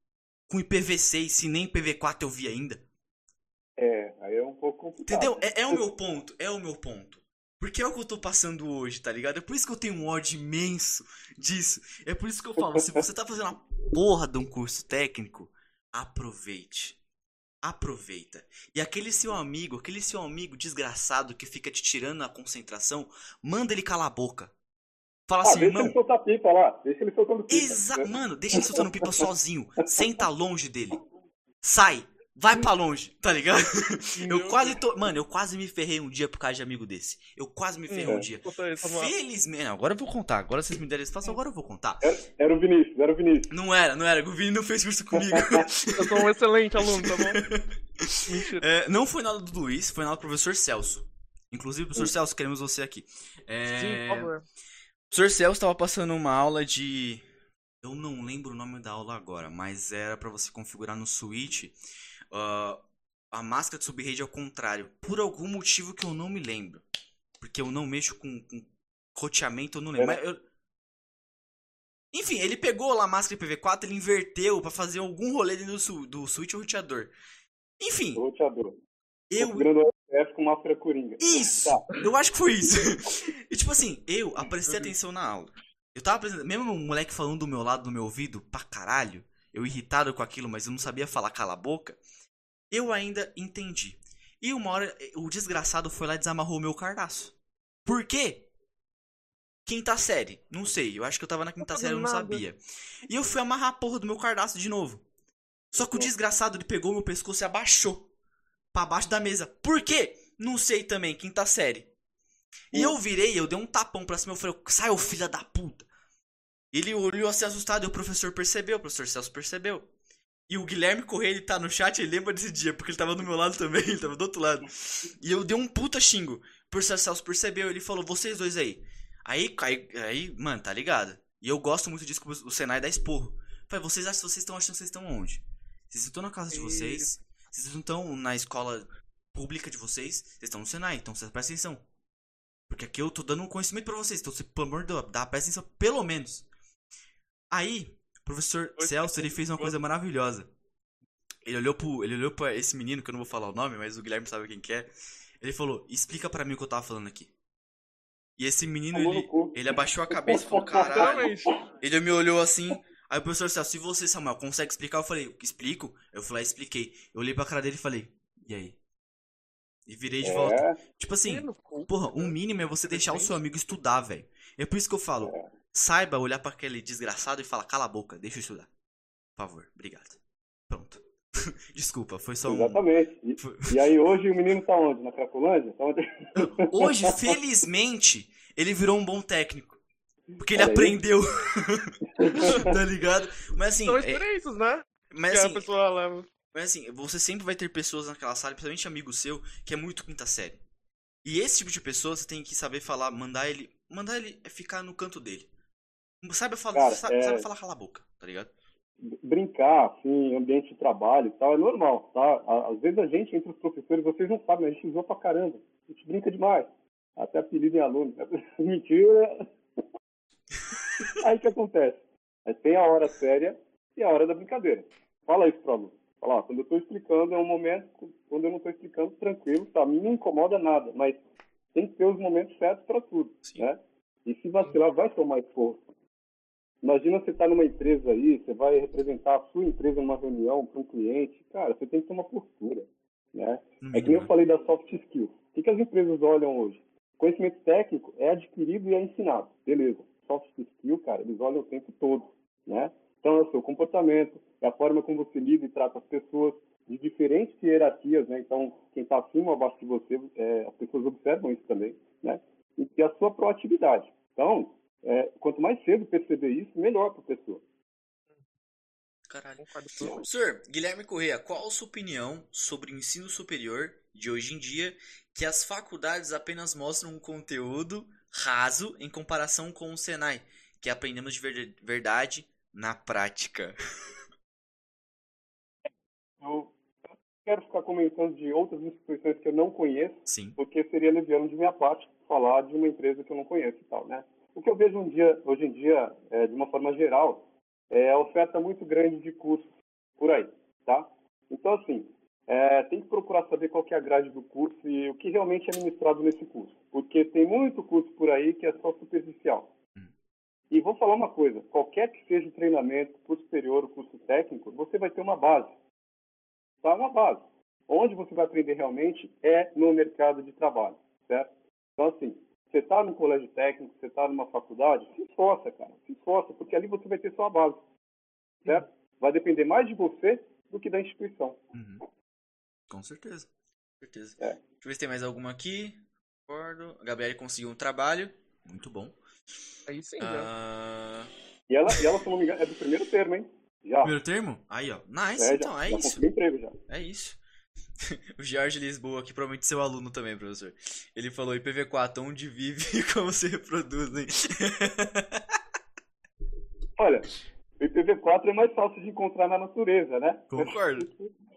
com IPv6 se nem IPv4 eu vi ainda? É, aí é um pouco complicado. Entendeu? É, é o meu ponto, é o meu ponto. Porque é o que eu tô passando hoje, tá ligado? É por isso que eu tenho um ódio imenso disso. É por isso que eu falo, se você tá fazendo uma porra de um curso técnico, aproveite. Aproveita. E aquele seu amigo, aquele seu amigo desgraçado que fica te tirando a concentração, manda ele calar a boca. Fala Ah, assim, deixa irmão. ele soltar pipa lá. Deixa ele soltando pipa. Exa mano, deixa ele soltando pipa sozinho. Senta longe dele. Sai. Vai pra longe, tá ligado? Eu quase tô. Mano, eu quase me ferrei um dia por causa de amigo desse. Eu quase me ferrei um Hum. dia. Felizmente. não, Agora eu vou contar. Agora vocês me deram espaço, agora eu vou contar. Era, era o Vinícius, era o Vinícius. Não era, não era. O Vini não fez curso comigo. Eu sou um excelente aluno, tá bom? Mentira. É, não foi nada do Luiz, foi nada do professor Celso. Inclusive, professor Celso, queremos você aqui. É, Sim, por favor. O professor Celso tava passando uma aula de. Eu não lembro o nome da aula agora, mas era pra você configurar no Switch ah, a máscara de subrede ao contrário. Por algum motivo que eu não me lembro. Porque eu não mexo com, com roteamento, eu não lembro. Mas eu- Enfim, ele pegou lá a máscara IPv4, ele inverteu pra fazer algum rolê dentro do, su- do Switch roteador. Enfim, O roteador. eu com máscara coringa. isso! Tá. Eu acho que foi isso. e tipo assim, eu prestei atenção na aula. Eu tava prestando. Mesmo o moleque falando do meu lado, do meu ouvido, pra caralho, eu irritado com aquilo, mas eu não sabia falar cala a boca. Eu ainda entendi. E uma hora, o desgraçado foi lá e desamarrou o meu cardaço. Por quê? Quinta série. Não sei. Eu acho que eu tava na quinta Não série, eu não sabia. E eu fui amarrar a porra do meu cardaço de novo. Só que o desgraçado, ele pegou meu pescoço e abaixou. Pra baixo da mesa. Por quê? Não sei também, quinta série. E eu virei, eu dei um tapão pra cima, eu falei, sai, ô filha da puta. Ele olhou assim assustado e o professor percebeu, o professor Celso percebeu. E o Guilherme Correia, ele tá no chat, ele lembra desse dia, porque ele tava do meu lado também, ele tava do outro lado. E eu dei um puta xingo. O Celso percebeu, ele falou, vocês dois aí. Aí, aí, aí mano, tá ligado? E eu gosto muito disso que o Senai dá esporro. Falei, vocês acham vocês estão achando que vocês estão onde? Vocês estão na casa de vocês, vocês não estão na escola pública de vocês, vocês estão no Senai, então vocês prestem atenção. Porque aqui eu tô dando um conhecimento pra vocês, então você, pelo amor de Deus, dá presta atenção, pelo menos. Aí, professor Celso, ele fez uma coisa maravilhosa. Ele olhou pro, ele olhou pra esse menino, que eu não vou falar o nome, mas o Guilherme sabe quem que é. Ele falou, explica pra mim o que eu tava falando aqui. E esse menino, ele, ele abaixou a cabeça e falou, caralho. Ele me olhou assim. Aí o professor Celso, e você, Samuel, consegue explicar? Eu falei, explico. Eu e expliquei. Eu olhei pra cara dele e falei, e aí? E virei de volta. É, Tipo assim, porra, o mínimo é você deixar o seu amigo estudar, velho. É por isso que eu falo, saiba olhar pra aquele desgraçado e falar, cala a boca, deixa eu estudar. Por favor, obrigado. Pronto. Desculpa, foi só um. exatamente. E, Foi- e aí hoje o menino tá onde? Na Cracolândia? Tá onde? Hoje, felizmente, ele virou um bom técnico. Porque ele Olha aprendeu. tá ligado? Mas assim, São é- experiências, né? mas que assim, a pessoa leva. Mas assim, você sempre vai ter pessoas naquela sala, principalmente amigo seu, que é muito quinta série. E esse tipo de pessoa você tem que saber falar, mandar ele. Mandar ele ficar no canto dele. Saiba falar, Cara, sa- é- saiba falar cala a boca, tá ligado? Brincar, assim, ambiente de trabalho e tal, é normal, tá? Às vezes a gente, entre os professores, vocês não sabem, a gente zoa pra caramba. A gente brinca demais. Até apelido em aluno. Mentira. Aí o que acontece? Tem a hora séria e a hora da brincadeira. Fala isso para o aluno. Fala, ó, quando eu estou explicando é um momento, quando eu não estou explicando, tranquilo, tá? Me não incomoda nada, mas tem que ter os momentos certos para tudo, Sim. né? E se vacilar, vai tomar esforço. Imagina você estar tá numa empresa aí, você vai representar a sua empresa numa reunião para um cliente, cara, você tem que ter uma postura, né? Uhum. É que nem eu falei da soft skills. O que, que as empresas olham hoje? Conhecimento técnico é adquirido e é ensinado, beleza? Soft skill, cara, eles olham o tempo todo, né? Então, é o seu comportamento, é a forma como você lida e trata as pessoas de diferentes hierarquias, né? Então, quem está acima ou abaixo de você, é, as pessoas observam isso também, né? E a sua proatividade. Então, é, quanto mais cedo perceber isso, melhor para a pessoa. Caralho. Senhor Guilherme Correia, qual a sua opinião sobre o ensino superior de hoje em dia, que as faculdades apenas mostram um conteúdo raso em comparação com o Senai, que aprendemos de verdade na prática? Eu quero ficar comentando de outras instituições que eu não conheço, Sim. porque seria leviano de minha parte falar de uma empresa que eu não conheço e tal, né? O que eu vejo um dia, hoje em dia, é, de uma forma geral, é a oferta muito grande de cursos por aí, tá? Então, assim, é, tem que procurar saber qual é a grade do curso e o que realmente é ministrado nesse curso, porque tem muito curso por aí que é só superficial. Hum. E vou falar uma coisa, qualquer que seja o treinamento, curso superior curso técnico, você vai ter uma base, tá? Uma base. Onde você vai aprender realmente é no mercado de trabalho, certo? Então, assim, você está no colégio técnico, você está numa faculdade, se esforça, cara, se esforça, porque ali você vai ter sua base, certo? Uhum. Vai depender mais de você do que da instituição. Uhum. Com certeza, com certeza. É. Deixa eu ver se tem mais alguma aqui. Concordo. A Gabriela conseguiu um trabalho, muito bom. Aí sim, uh... E ela, e ela, se não me engano, é do primeiro termo, hein? Já. Primeiro termo? Aí, ó. Nice, é, então, já, é já isso. Emprego já. É isso. o Jorge Lisboa, que provavelmente seu aluno também, professor. Ele falou IPv4, onde vive e como se reproduzem. Olha, o IPv4 é mais fácil de encontrar na natureza, né? Concordo.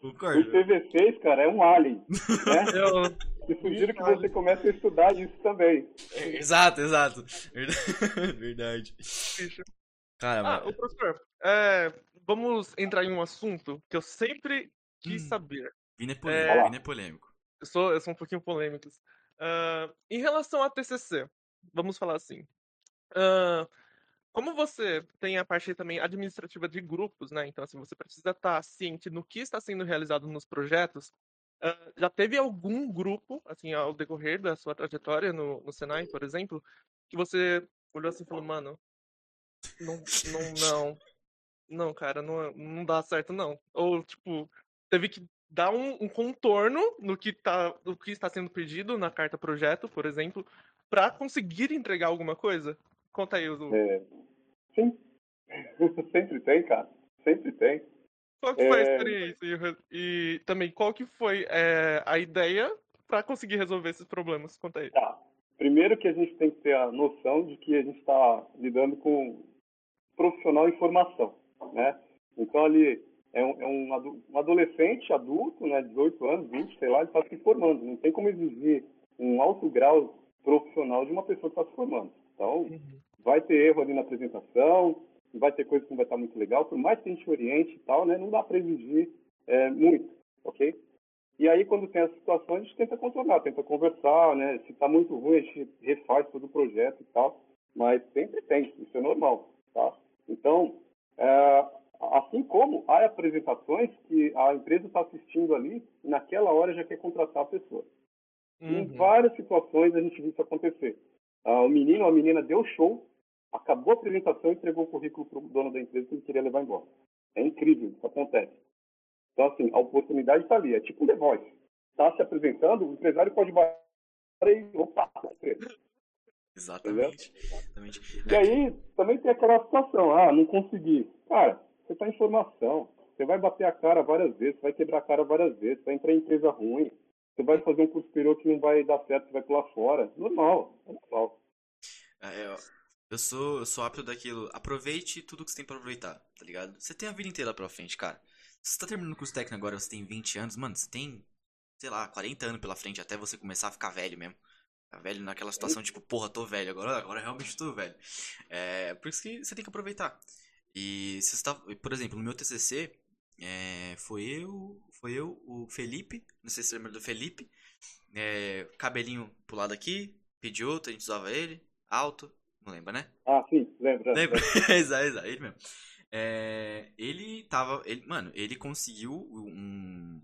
Concordo. O IPv6, cara, é um alien. Né? Eu... E sugiro que você comece a estudar isso também. É, exato, exato. Verdade. Cara, ah, mas... professor, é, vamos entrar em um assunto que eu sempre quis hum. saber. Vini é polêmico. É... Vini é polêmico. Eu sou, eu sou um pouquinho polêmico. Uh, em relação a TCC, vamos falar assim. Uh, como você tem a parte também administrativa de grupos, né? Então, assim, você precisa estar ciente no que está sendo realizado nos projetos. Uh, já teve algum grupo, assim, ao decorrer da sua trajetória no, no Senai, por exemplo, que você olhou assim e falou, mano, não, não, não, não, cara, não, não dá certo, não. Ou, tipo, teve que dar um, um, contorno no que, tá, no que está sendo pedido na carta projeto, por exemplo, para conseguir entregar alguma coisa? Conta aí, Uzu. É, sim. Sempre tem, cara. Sempre tem. Qual que foi é... a experiência? E, e, também, qual que foi é, a ideia para conseguir resolver esses problemas? Conta aí. Tá. Primeiro que a gente tem que ter a noção de que a gente está lidando com profissional em formação, né? Então ali é um, é um, adolescente adulto, né, 18 anos, 20, sei lá, ele está se formando. Não tem como exigir um alto grau profissional de uma pessoa que está se formando. Então, uhum. vai ter erro ali na apresentação, vai ter coisa que não vai estar tá muito legal, por mais que a gente oriente e tal, né, não dá para exigir é, muito, ok? E aí, quando tem as situações, a gente tenta contornar, tenta conversar, né? Se está muito ruim, a gente refaz todo o projeto e tal, mas sempre tem, isso é normal, tá? Então, é, Assim como há apresentações que a empresa está assistindo ali e naquela hora já quer contratar a pessoa. Uhum. Em várias situações a gente viu isso acontecer. Ah, o menino ou a menina deu show, acabou a apresentação e entregou o currículo para o dono da empresa que ele queria levar embora. É incrível, isso acontece. Então, assim, a oportunidade está ali. É tipo um The Voice. Está se apresentando, o empresário pode bater e opa, Exatamente. Exatamente. E aí, também tem aquela situação, ah, não consegui. Cara, você está em formação. Você vai bater a cara várias vezes, vai quebrar a cara várias vezes, vai entrar em empresa ruim. Você vai fazer um curso superior que não vai dar certo, você vai pular fora. Normal, é normal. É, eu, eu, sou, eu sou apto daquilo. Aproveite tudo que você tem para aproveitar, tá ligado? Você tem a vida inteira pela frente, cara. Se você tá terminando o curso técnico agora, você tem 20 anos, mano, você tem, sei lá, 40 anos pela frente até você começar a ficar velho mesmo. Tá velho naquela situação, tipo, porra, tô velho, agora, agora realmente tô velho. É, por isso que você tem que aproveitar. E você tá, por exemplo, no meu TCC, é, foi eu, foi eu, o Felipe, não sei se você lembra do Felipe, é, cabelinho pro lado aqui, pediu outro, a gente usava ele, alto, não lembra, né? Ah, sim, lembra. Lembra? exato, exato, ele mesmo. É, ele tava, ele, mano, ele conseguiu um,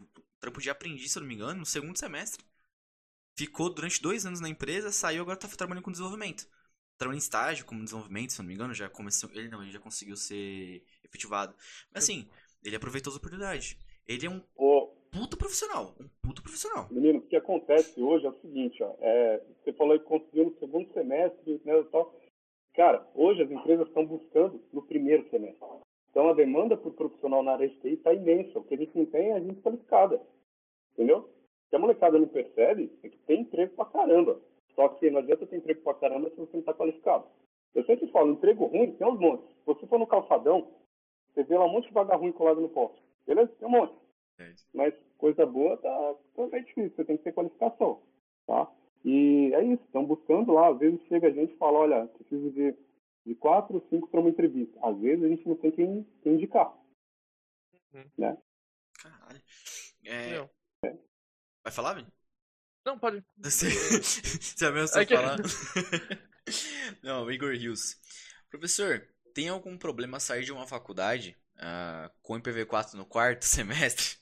um trampo de aprendiz, se eu não me engano, no segundo semestre. Ficou durante dois anos na empresa, saiu agora tá trabalhando com desenvolvimento. Trabalhando em estágio como desenvolvimento, se eu não me engano, já começou. Ele não, ele já conseguiu ser efetivado. Mas assim, ele aproveitou as oportunidades. Ele é um Ô, puto profissional. Um puto profissional. menino, o que acontece hoje é o seguinte, ó, é, você falou que conseguiu no segundo semestre, né, tal. Cara, hoje as empresas estão buscando no primeiro semestre. Então a demanda por profissional na área de TI está imensa. O que a gente não tem é a gente qualificada. Entendeu? O que a molecada não percebe é que tem emprego pra caramba. Só que não adianta ter emprego pra caramba se você não está qualificado. Eu sempre falo, emprego ruim tem uns montes. Se você for no calçadão, você vê lá um monte de vaga ruim colado no poste. Beleza? Tem um monte. É Mas coisa boa tá, tá meio difícil, você tem que ter qualificação. Tá? E é isso, estão buscando lá. Às vezes chega a gente e fala, olha, preciso de, de quatro, cinco para uma entrevista. Às vezes a gente não tem quem, quem indicar. Caralho. É, Meu. vai falar, Vini? Não, pode. Você, você ameaçou É que- falar? Não, Igor Rios. Professor, tem algum problema sair de uma faculdade ah, com IPv4 no quarto semestre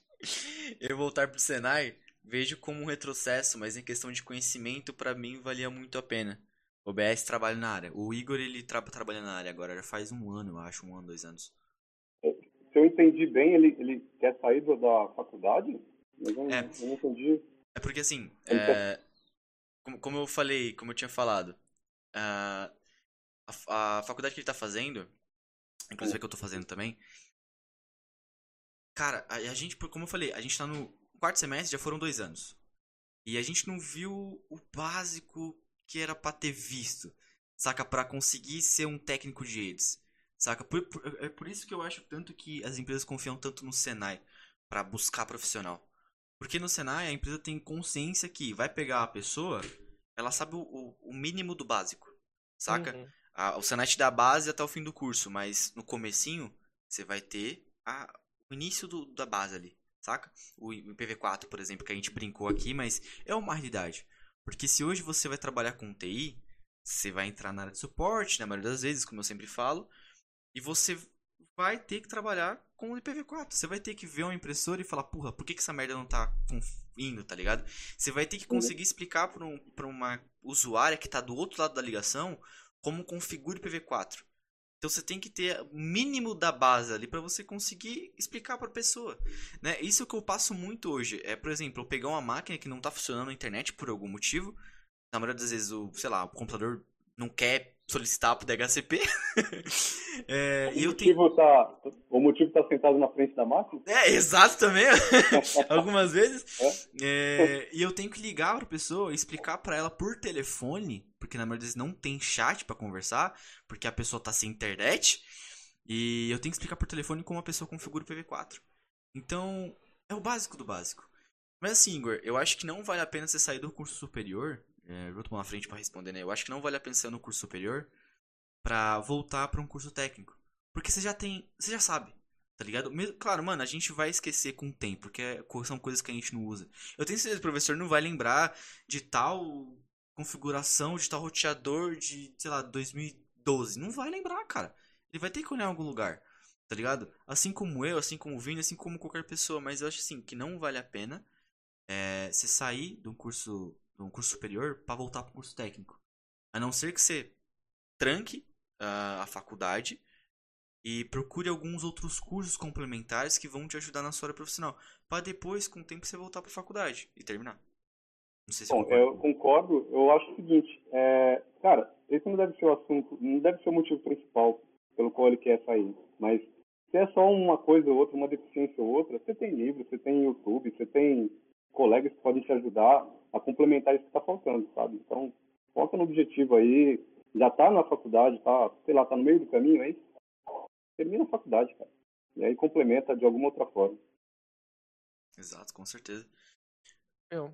e voltar pro Senai? Vejo como um retrocesso, mas em questão de conhecimento, pra mim valia muito a pena. O BS trabalha na área. O Igor, ele tra trabalha na área agora, já faz um ano, eu acho, um ano, dois anos. Se eu entendi bem, ele, ele quer sair da faculdade? Mas eu, não- É. eu não entendi. É porque assim, Ele é, como, como eu falei, como eu tinha falado, ah, a, a faculdade que ele tá fazendo, inclusive a que eu tô fazendo também, cara, a, a gente, como eu falei, a gente tá no quarto semestre, já foram dois anos. E a gente não viu o básico que era pra ter visto, saca? Pra conseguir ser um técnico de redes, saca? Por- por- é por isso que eu acho tanto que as empresas confiam tanto no Senai pra buscar profissional. Porque no Senai a empresa tem consciência que vai pegar a pessoa, ela sabe o, o- o mínimo do básico, saca? Uhum. A- o Senai te dá a base até o fim do curso, mas no comecinho você vai ter a- o início do- da base ali, saca? O IPv4, por exemplo, que a gente brincou aqui, mas é uma realidade. Porque se hoje você vai trabalhar com TI, você vai entrar na área de suporte, na maioria das vezes, como eu sempre falo, e você vai ter que trabalhar com o IPv4. Você vai ter que ver uma impressora e falar, porra, por que, que essa merda não tá indo, tá ligado? Você vai ter que conseguir explicar pra, um, pra uma usuária que tá do outro lado da ligação como configura o IPv4. Então você tem que ter o mínimo da base ali pra você conseguir explicar pra pessoa, né? Isso é o que eu passo muito hoje. É, por exemplo, eu pegar uma máquina que não tá funcionando na internet por algum motivo, na maioria das vezes o, sei lá, o computador não quer solicitar pro DHCP. é, o, tenho motivo tá, o motivo tá sentado na frente da máquina? é, exato também. Algumas vezes. É, e eu tenho que ligar pra pessoa, explicar pra ela por telefone, porque na maioria das vezes não tem chat pra conversar, porque a pessoa tá sem internet. E eu tenho que explicar por telefone como a pessoa configura o PV4. Então, é o básico do básico. Mas assim, Igor, eu acho que não vale a pena você sair do curso superior. É, vou tomar na frente pra responder, né? Eu acho que não vale a pena sair no curso superior pra voltar pra um curso técnico. Porque você já tem. Você já sabe. Tá ligado? Mesmo- Claro, mano, a gente vai esquecer com o tempo, porque é- são coisas que a gente não usa. Eu tenho certeza que o professor não vai lembrar de tal configuração, de tal roteador de, sei lá, 2012. Não vai lembrar, cara. Ele vai ter que olhar em algum lugar, tá ligado? Assim como eu, assim como o Vini, assim como qualquer pessoa. Mas eu acho assim, que não vale a pena é, você sair de um curso, um curso superior pra voltar pro curso técnico. A não ser que você tranque ah, a faculdade e procure alguns outros cursos complementares que vão te ajudar na sua área profissional, Pra depois, com o tempo, você voltar pra faculdade e terminar. Não sei se Bom, eu concordo. Eu acho o seguinte, é, cara, esse não deve ser o assunto, não deve ser o motivo principal pelo qual ele quer sair. Mas se é só uma coisa ou outra, uma deficiência ou outra, você tem livro, você tem YouTube, você tem colegas que podem te ajudar a complementar isso que está faltando, sabe? Então, foca no objetivo aí. Já tá na faculdade, tá, sei lá, tá no meio do caminho aí, termina a faculdade, cara. E aí complementa de alguma outra forma. Exato, com certeza. Eu.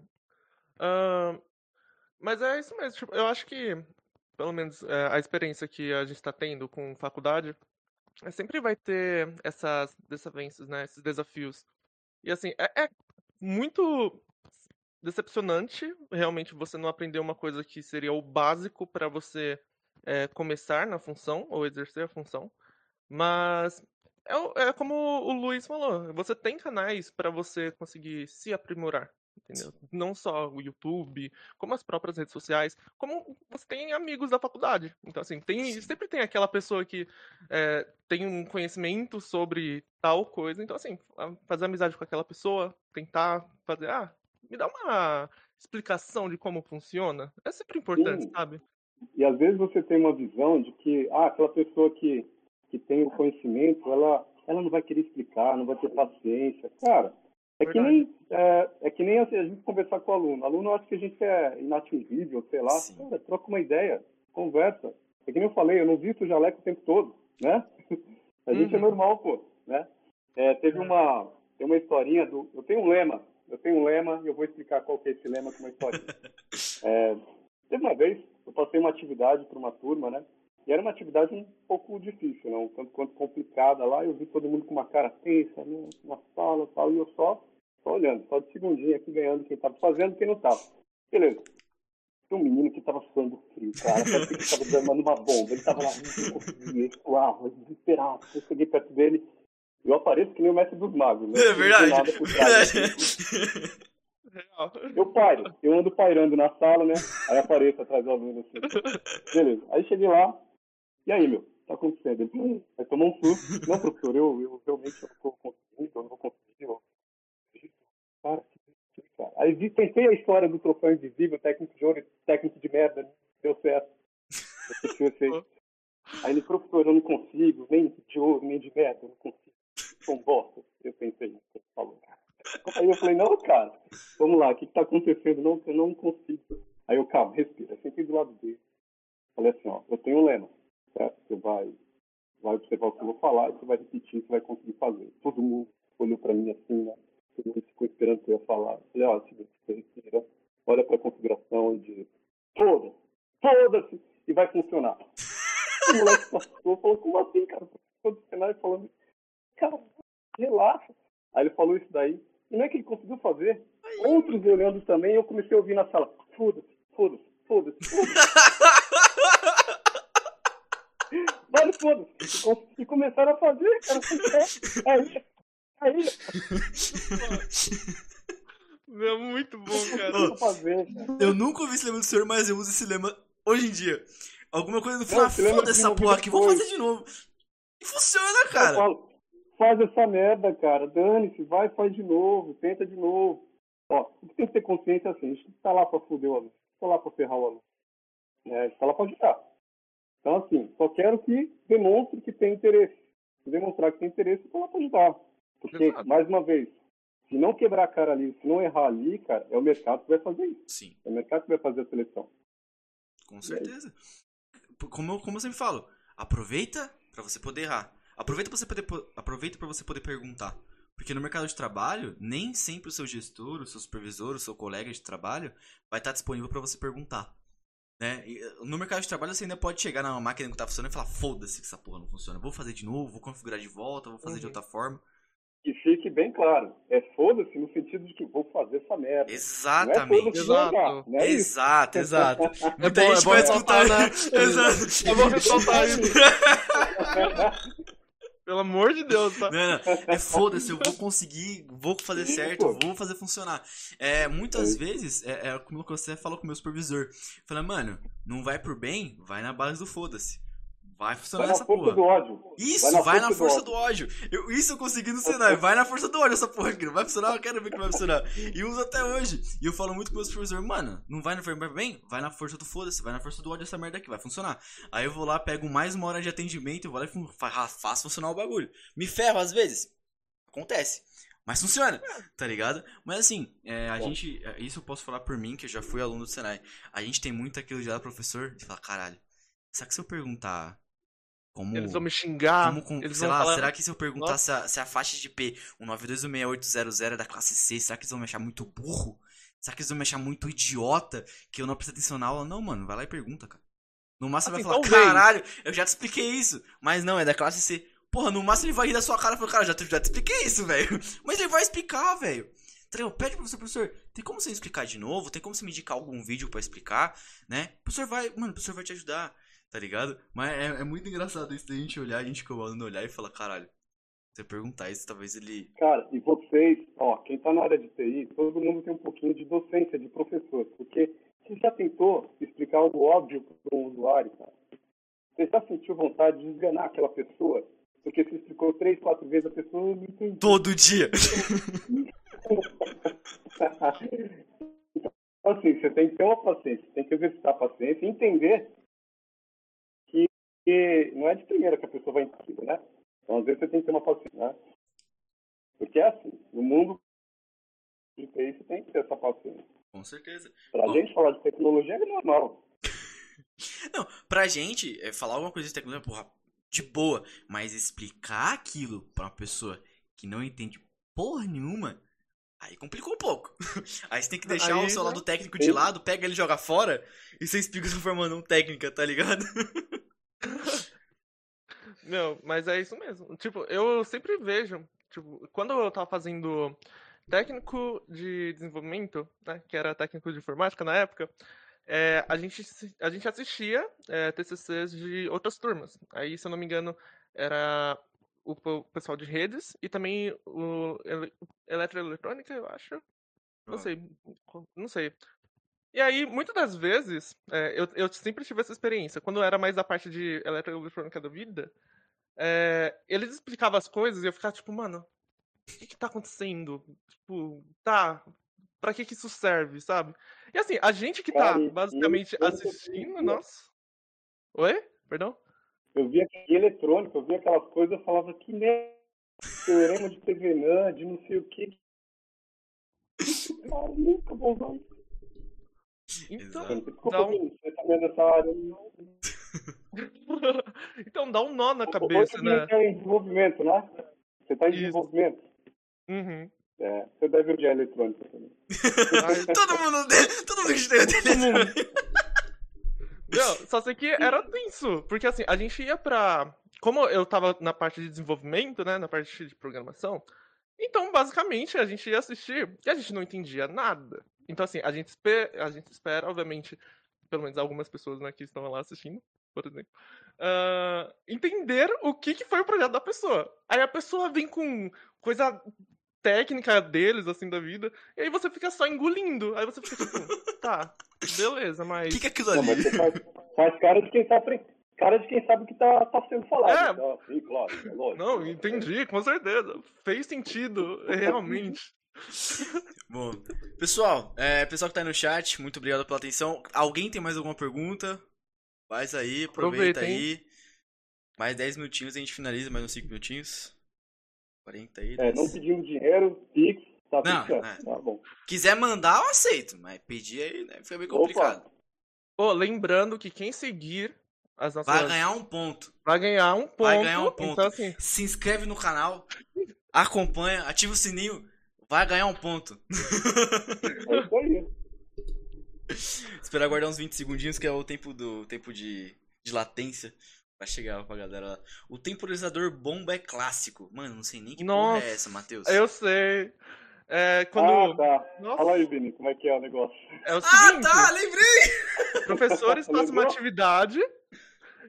Ahn, Mas é isso mesmo. Tipo, eu acho que, pelo menos é, a experiência que a gente está tendo com faculdade, é, sempre vai ter essas desavenças, né? Esses desafios. E assim, é, é muito decepcionante realmente você não aprender uma coisa que seria o básico para você é, começar na função ou exercer a função. Mas é, é como o Luiz falou, você tem canais para você conseguir se aprimorar. Entendeu? Não só o YouTube, como as próprias redes sociais, como você tem amigos da faculdade. Então, assim, tem, sempre tem aquela pessoa que é, tem um conhecimento sobre tal coisa. Então, assim, fazer amizade com aquela pessoa, tentar fazer, ah, me dá uma explicação de como funciona. É sempre importante, Sim. sabe? E às vezes você tem uma visão de que, ah, aquela pessoa que, que tem o conhecimento, ela, ela não vai querer explicar, não vai ter paciência. Cara, é que nem, é, é, que nem assim, a gente conversar com o aluno. O aluno acha que a gente é inatingível, sei lá. Cara, troca uma ideia, conversa. É que nem eu falei, eu não visto o jaleco o tempo todo, né? A gente é uhum. é normal, pô, né? É, teve uma, tem uma historinha do... Eu tenho um lema, eu tenho um lema e eu vou explicar qual que é esse lema com uma historinha. É, teve uma vez, eu passei uma atividade para uma turma, né? E era uma atividade um pouco difícil, né? um tanto quanto complicada lá. Eu vi todo mundo com uma cara tensa, né? na sala e tal, e eu só, só olhando, só de segundinha aqui ganhando quem estava fazendo e quem não estava. Beleza. Tinha um menino que estava suando frio, cara. Que estava derramando uma bomba. Ele estava lá, não conseguia, suava, desesperado. Eu cheguei perto dele, eu apareço que nem o mestre dos magos, né? É verdade. Eu paro, eu ando pairando na sala, né? Aí apareço atrás do aluno assim. Beleza. Aí cheguei lá, e aí, meu, tá acontecendo? Ele hum, aí tomou um susto. Não, professor, eu, eu realmente não vou conseguir, eu não vou conseguir. Eu... Cara, que cara. Aí vi, pensei a história do troféu invisível, técnico de ouro, técnico de merda, deu certo. Aí ele, professor, eu não consigo, nem de ouro, nem de merda, eu não consigo. Um bosta. Eu pensei, você falou. Aí eu falei, não, cara, vamos lá, o que está acontecendo? Não, eu não consigo. Aí eu, calma, respira. Eu sentei do lado dele. Falei assim, ó, eu tenho um lema certo? Você vai, vai observar o que eu vou falar e você vai repetir, você vai conseguir fazer. Todo mundo olhou para mim assim, né? Todo mundo ficou esperando que eu ia falar. Eu falei, ó, você respira, olha para a configuração e diz, foda-se, foda-se, e vai funcionar. o moleque passou, falou, como assim, cara? Todo cenário falando, cara, relaxa. Aí ele falou isso daí, e não é que ele conseguiu fazer. Outros olhando também, eu comecei a ouvir na sala, foda-se, foda-se, foda-se, foda-se. Foda E começaram a fazer, cara. Aí. Aí. Meu, muito bom, cara. Fazer, cara. Eu nunca ouvi esse lema do senhor, mas eu uso esse lema hoje em dia. Alguma coisa no final, foda essa porra aqui, vou fazer de novo. E funciona, cara. Falo, faz essa merda, cara. Dane-se, vai, faz de novo, tenta de novo. Ó, tem que ter consciência assim, a gente tá lá pra foder o aluno, tá lá pra ferrar o aluno. É, a gente tá lá pra ajudar. Então, assim, só quero que demonstre que tem interesse. Se demonstrar que tem interesse, eu vou ajudar. Porque, Exato. mais uma vez, se não quebrar a cara ali, se não errar ali, cara, é o mercado que vai fazer isso. Sim. É o mercado que vai fazer a seleção. Com certeza. Como, como eu sempre falo, aproveita para você poder errar. Aproveita para você poder aproveita para você poder perguntar. Porque no mercado de trabalho, nem sempre o seu gestor, o seu supervisor, o seu colega de trabalho vai estar disponível para você perguntar. Né? Eh, no mercado de trabalho você ainda pode chegar na máquina que tá funcionando e falar, foda-se que essa porra não funciona. Vou fazer de novo, vou configurar de volta, vou fazer uhum. de outra forma. Que fique bem claro. É foda-se no sentido de que vou fazer essa merda. Exatamente. É exato. Jogar, é exato, exato. Muita é gente bom, vai é escutar. Né? Exato. É bom ressaltar isso. Pelo amor de Deus, tá? Não, não. É foda-se, eu vou conseguir, vou fazer certo, vou fazer funcionar. É, muitas é. vezes, é, é como você falou com o meu supervisor. Fala, mano, não vai por bem, vai na base do foda-se. Vai funcionar vai essa porra. Do ódio. Isso, vai na vai força, na força do, ódio. do ódio. Eu, isso eu consegui no cenário. Vai na força do ódio essa porra aqui. Não vai funcionar, eu quero ver que vai funcionar. E uso até hoje. E eu falo muito com meus professores, mano, não vai no bem? Vai na força do foda-se, vai na força do ódio essa merda aqui, vai funcionar. Aí eu vou lá, pego mais uma hora de atendimento, vou lá e faço funcionar o bagulho. Me ferro às vezes. Acontece. Mas funciona, tá ligado? Mas assim, é, a Bom. gente. É, isso eu posso falar por mim, que eu já fui aluno do Senai. A gente tem muito aquilo de lá, professor, de falar, caralho. Será que se eu perguntar como, eles vão me xingar. Como, eles sei lá, falar... será que se eu perguntar se a, se a, faixa de P 1926800 é da classe C, será que eles vão me achar muito burro? Será que eles vão me achar muito idiota que eu não prestei atenção na aula? Não, mano, vai lá e pergunta, cara. No máximo Assim, vai falar, talvez. caralho, eu já te expliquei isso. Mas não, é da classe C. Porra, no máximo ele vai rir da sua cara e falar, cara, já te, já te expliquei isso, velho. Mas ele vai explicar, velho. Tá ligado? Pede pro professor, professor, tem como você explicar de novo? Tem como você me indicar algum vídeo pra explicar, né? O professor vai, mano, o professor vai te ajudar, tá ligado? Mas é, é muito engraçado isso da gente olhar, a gente como aluno olhar e falar, caralho, se eu perguntar isso, talvez ele. Cara, e vocês, ó, quem está na área de TI, todo mundo tem um pouquinho de docência, de professor, porque você já tentou explicar algo óbvio para um usuário, cara? Você já sentiu vontade de esganar aquela pessoa? Porque você explicou três, quatro vezes, a pessoa não entendeu. Todo dia! então, assim, você tem que ter uma paciência, tem que exercitar a paciência e entender que, que não é de primeira que a pessoa vai entender, né? Então, às vezes, você tem que ter uma paciência, né? Porque é assim, no mundo de TI, você tem que ter essa paciência. Com certeza. Pra Bom. gente falar de tecnologia é normal. Não, pra gente, é, falar alguma coisa de tecnologia, porra, de boa. Mas explicar aquilo pra uma pessoa que não entende porra nenhuma, aí complicou um pouco. Aí você tem que deixar Aí, o seu né? lado técnico de lado, pega ele e joga fora, e você explica de uma forma não técnica, tá ligado? Meu, mas é isso mesmo. Tipo, eu sempre vejo, tipo, quando eu tava fazendo técnico de desenvolvimento, né, que era técnico de informática na época, é, a, gente, a gente assistia é, TCCs de outras turmas. Aí, se eu não me engano, era o pessoal de redes e também o ele- eletroeletrônica, eu acho. Não Ah. sei, não sei. E aí, muitas das vezes, é, eu, eu sempre tive essa experiência. Quando eu era mais da parte de eletroeletrônica da vida, é, eles explicavam as coisas e eu ficava tipo, mano, o que que tá acontecendo? Tipo, tá, pra que que isso serve, sabe? E assim, a gente que tá Cara, basicamente e- assistindo, nossa. Oi? Perdão? Eu via em eletrônica, eu via aquelas coisas, eu falava que merda, teorema de Tevenan, de não sei o que. Cara, nunca vou usar isso. Então, Exato. Desculpa, Dá um- Vini, você tá vendo essa área. não- então dá um nó na cabeça, né? Vini tá em desenvolvimento, né? Você tá em Isso. desenvolvimento. Uhum. É, você deve odiar eletrônica também. Todo mundo, todo mundo que mundo. Não, só sei que era tenso, porque assim, a gente ia pra. Como eu tava na parte de desenvolvimento, né, na parte de programação, então basicamente a gente ia assistir e a gente não entendia nada. Então assim, a gente, espe- a gente espera, obviamente, pelo menos algumas pessoas né, que estão lá assistindo, por exemplo, ah, entender o que, que foi o projeto da pessoa. Aí a pessoa vem com coisa técnica deles, assim, da vida, e aí você fica só engolindo. Aí você fica tipo, tá, beleza, O mas. que, que é aquilo Não, ali? você faz, faz cara de quem tá. Cara de quem sabe o que tá, tá sendo falado. É. Então, sim, claro, é lógico. Não, entendi, com certeza. Fez sentido, realmente. Bom, pessoal, é, pessoal que tá aí no chat, muito obrigado pela atenção. Alguém tem mais alguma pergunta? Faz aí, aproveita Aproveita, hein? aí. Mais 10 minutinhos a gente finaliza, mais uns 5 minutinhos. 40 aí. É, 10. não pedimos dinheiro, Pix, tá Não, é. Tá bom. Quiser mandar, eu aceito, mas pedir aí né, fica bem complicado. Pô, lembrando que quem seguir as nossas. Vai ganhar um ponto. vai ganhar um ponto. Vai ganhar um ponto. Então, assim, Se inscreve no canal, acompanha, ativa o sininho, vai ganhar um ponto. É isso aí. Esperar aguardar uns 20 segundinhos, que é o tempo do tempo de, de latência. Pra chegar pra galera lá. O temporizador bomba é clássico. Mano, não sei nem que porra Nossa, é essa, Matheus. eu sei. É, quando. Ah, tá. Nossa, Fala aí, Vini, como é que é o negócio? é o Ah, seguinte: tá, lembrei! professores fazem uma atividade.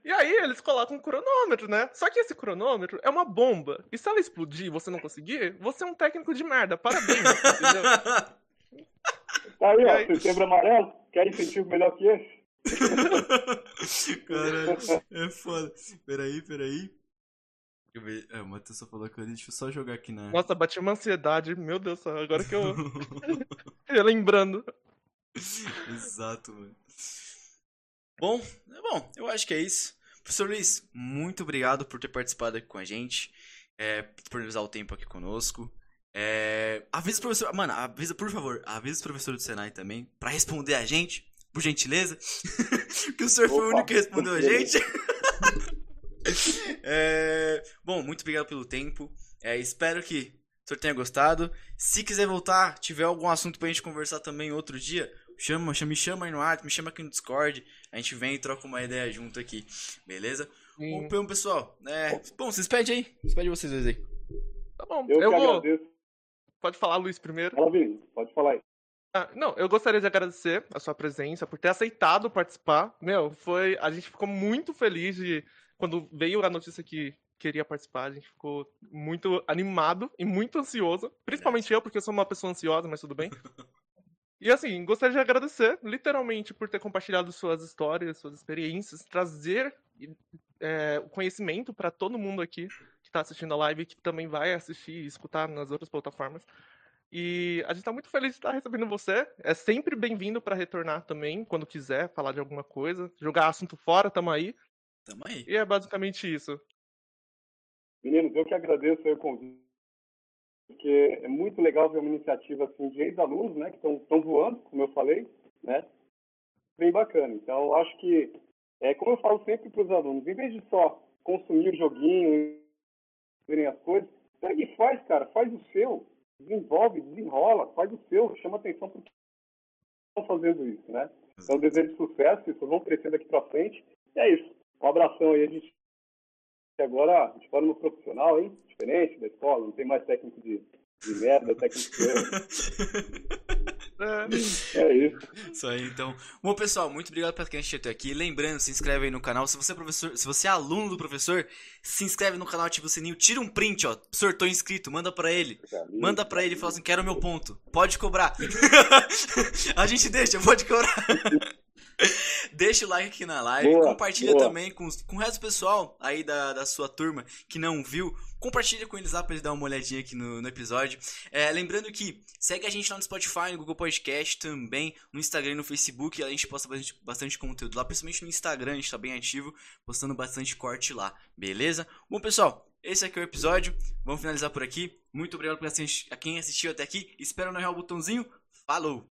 E aí eles colocam um cronômetro, né? Só que esse cronômetro é uma bomba. E se ela explodir e você não conseguir, você é um técnico de merda. Parabéns, entendeu? Tá aí, ó, aí? setembro amarelo. Quer incentivo melhor que esse? Caralho, é foda. Peraí, peraí. Deixa eu ver. É, o Matheus só falou que deixa eu só jogar aqui na. Nossa, bati uma ansiedade. Meu Deus, agora que eu. Lembrando. Exato, mano. Bom, bom, eu acho que é isso. Professor Luiz, muito obrigado por ter participado aqui com a gente, é, disponibilizar o tempo aqui conosco. É, avisa o professor, mano, avisa, por favor, avisa o professor do Senai também, pra responder a gente, por gentileza, que o senhor foi o Opa, único que respondeu a gente. É, bom, muito obrigado pelo tempo. É, espero que senhor tenha gostado. Se quiser voltar, tiver algum assunto pra gente conversar também outro dia, chama, chama me chama aí no WhatsApp, me chama aqui no Discord. A gente vem e troca uma ideia junto aqui, beleza? Sim. Bom, pessoal, é, bom, vocês pedem aí. Despede vocês dois aí. Tá bom, Eu, eu, que vou. agradeço. Pode falar, Luiz, primeiro. Fala, Vini, pode falar aí. Ah, não, eu gostaria de agradecer a sua presença, por ter aceitado participar. Meu, foi. A gente ficou muito feliz de. Quando veio a notícia que queria participar, a gente ficou muito animado e muito ansioso. Principalmente eu, porque eu sou uma pessoa ansiosa, mas tudo bem. E assim, gostaria de agradecer, literalmente, por ter compartilhado suas histórias, suas experiências, trazer é, o conhecimento para todo mundo aqui que está assistindo a live, que também vai assistir e escutar nas outras plataformas. E a gente tá muito feliz de estar recebendo você. É sempre bem-vindo para retornar também, quando quiser falar de alguma coisa. Jogar assunto fora, tamo aí. Tamo aí. E é basicamente isso. Meninos, eu que agradeço o convite, porque é muito legal ver uma iniciativa assim, de ex-alunos, né, que estão voando, como eu falei, né, bem bacana. Então, acho que, é, como eu falo sempre para os alunos, em vez de só consumir o joguinho, verem as coisas, pega e faz, cara, faz o seu, desenvolve, desenrola, faz o seu, chama atenção para estão fazendo isso, né? Então, desejo sucesso, vocês vão crescendo aqui para frente. E é isso. Um abração aí, a gente agora a gente fala no profissional, hein? Diferente da escola, não tem mais técnico de, de merda, técnico de erro. É, É isso. Isso aí, então. Bom, pessoal, muito obrigado pela quem assistiu até aqui. Lembrando, se inscreve aí no canal. Se você é professor, se você é aluno do professor, se inscreve no canal, ativa o sininho, tira um print, ó. Professor, tô inscrito, manda pra ele. Manda pra ele e fala assim, quero meu ponto. Pode cobrar. A gente deixa, pode cobrar. Deixa o like aqui na live, Boa, compartilha boa. também com, com o resto do pessoal aí da, da sua turma que não viu. Compartilha com eles lá pra eles dar uma olhadinha aqui no, no episódio. É, lembrando que segue a gente lá no Spotify, no Google Podcast também, no Instagram e no Facebook. A gente posta bastante, bastante conteúdo lá, principalmente no Instagram, a gente tá bem ativo, postando bastante corte lá, beleza? Bom, pessoal, esse aqui é o episódio. Vamos finalizar por aqui. Muito obrigado a quem assistiu até aqui. Espero não errar o botãozinho. Falou!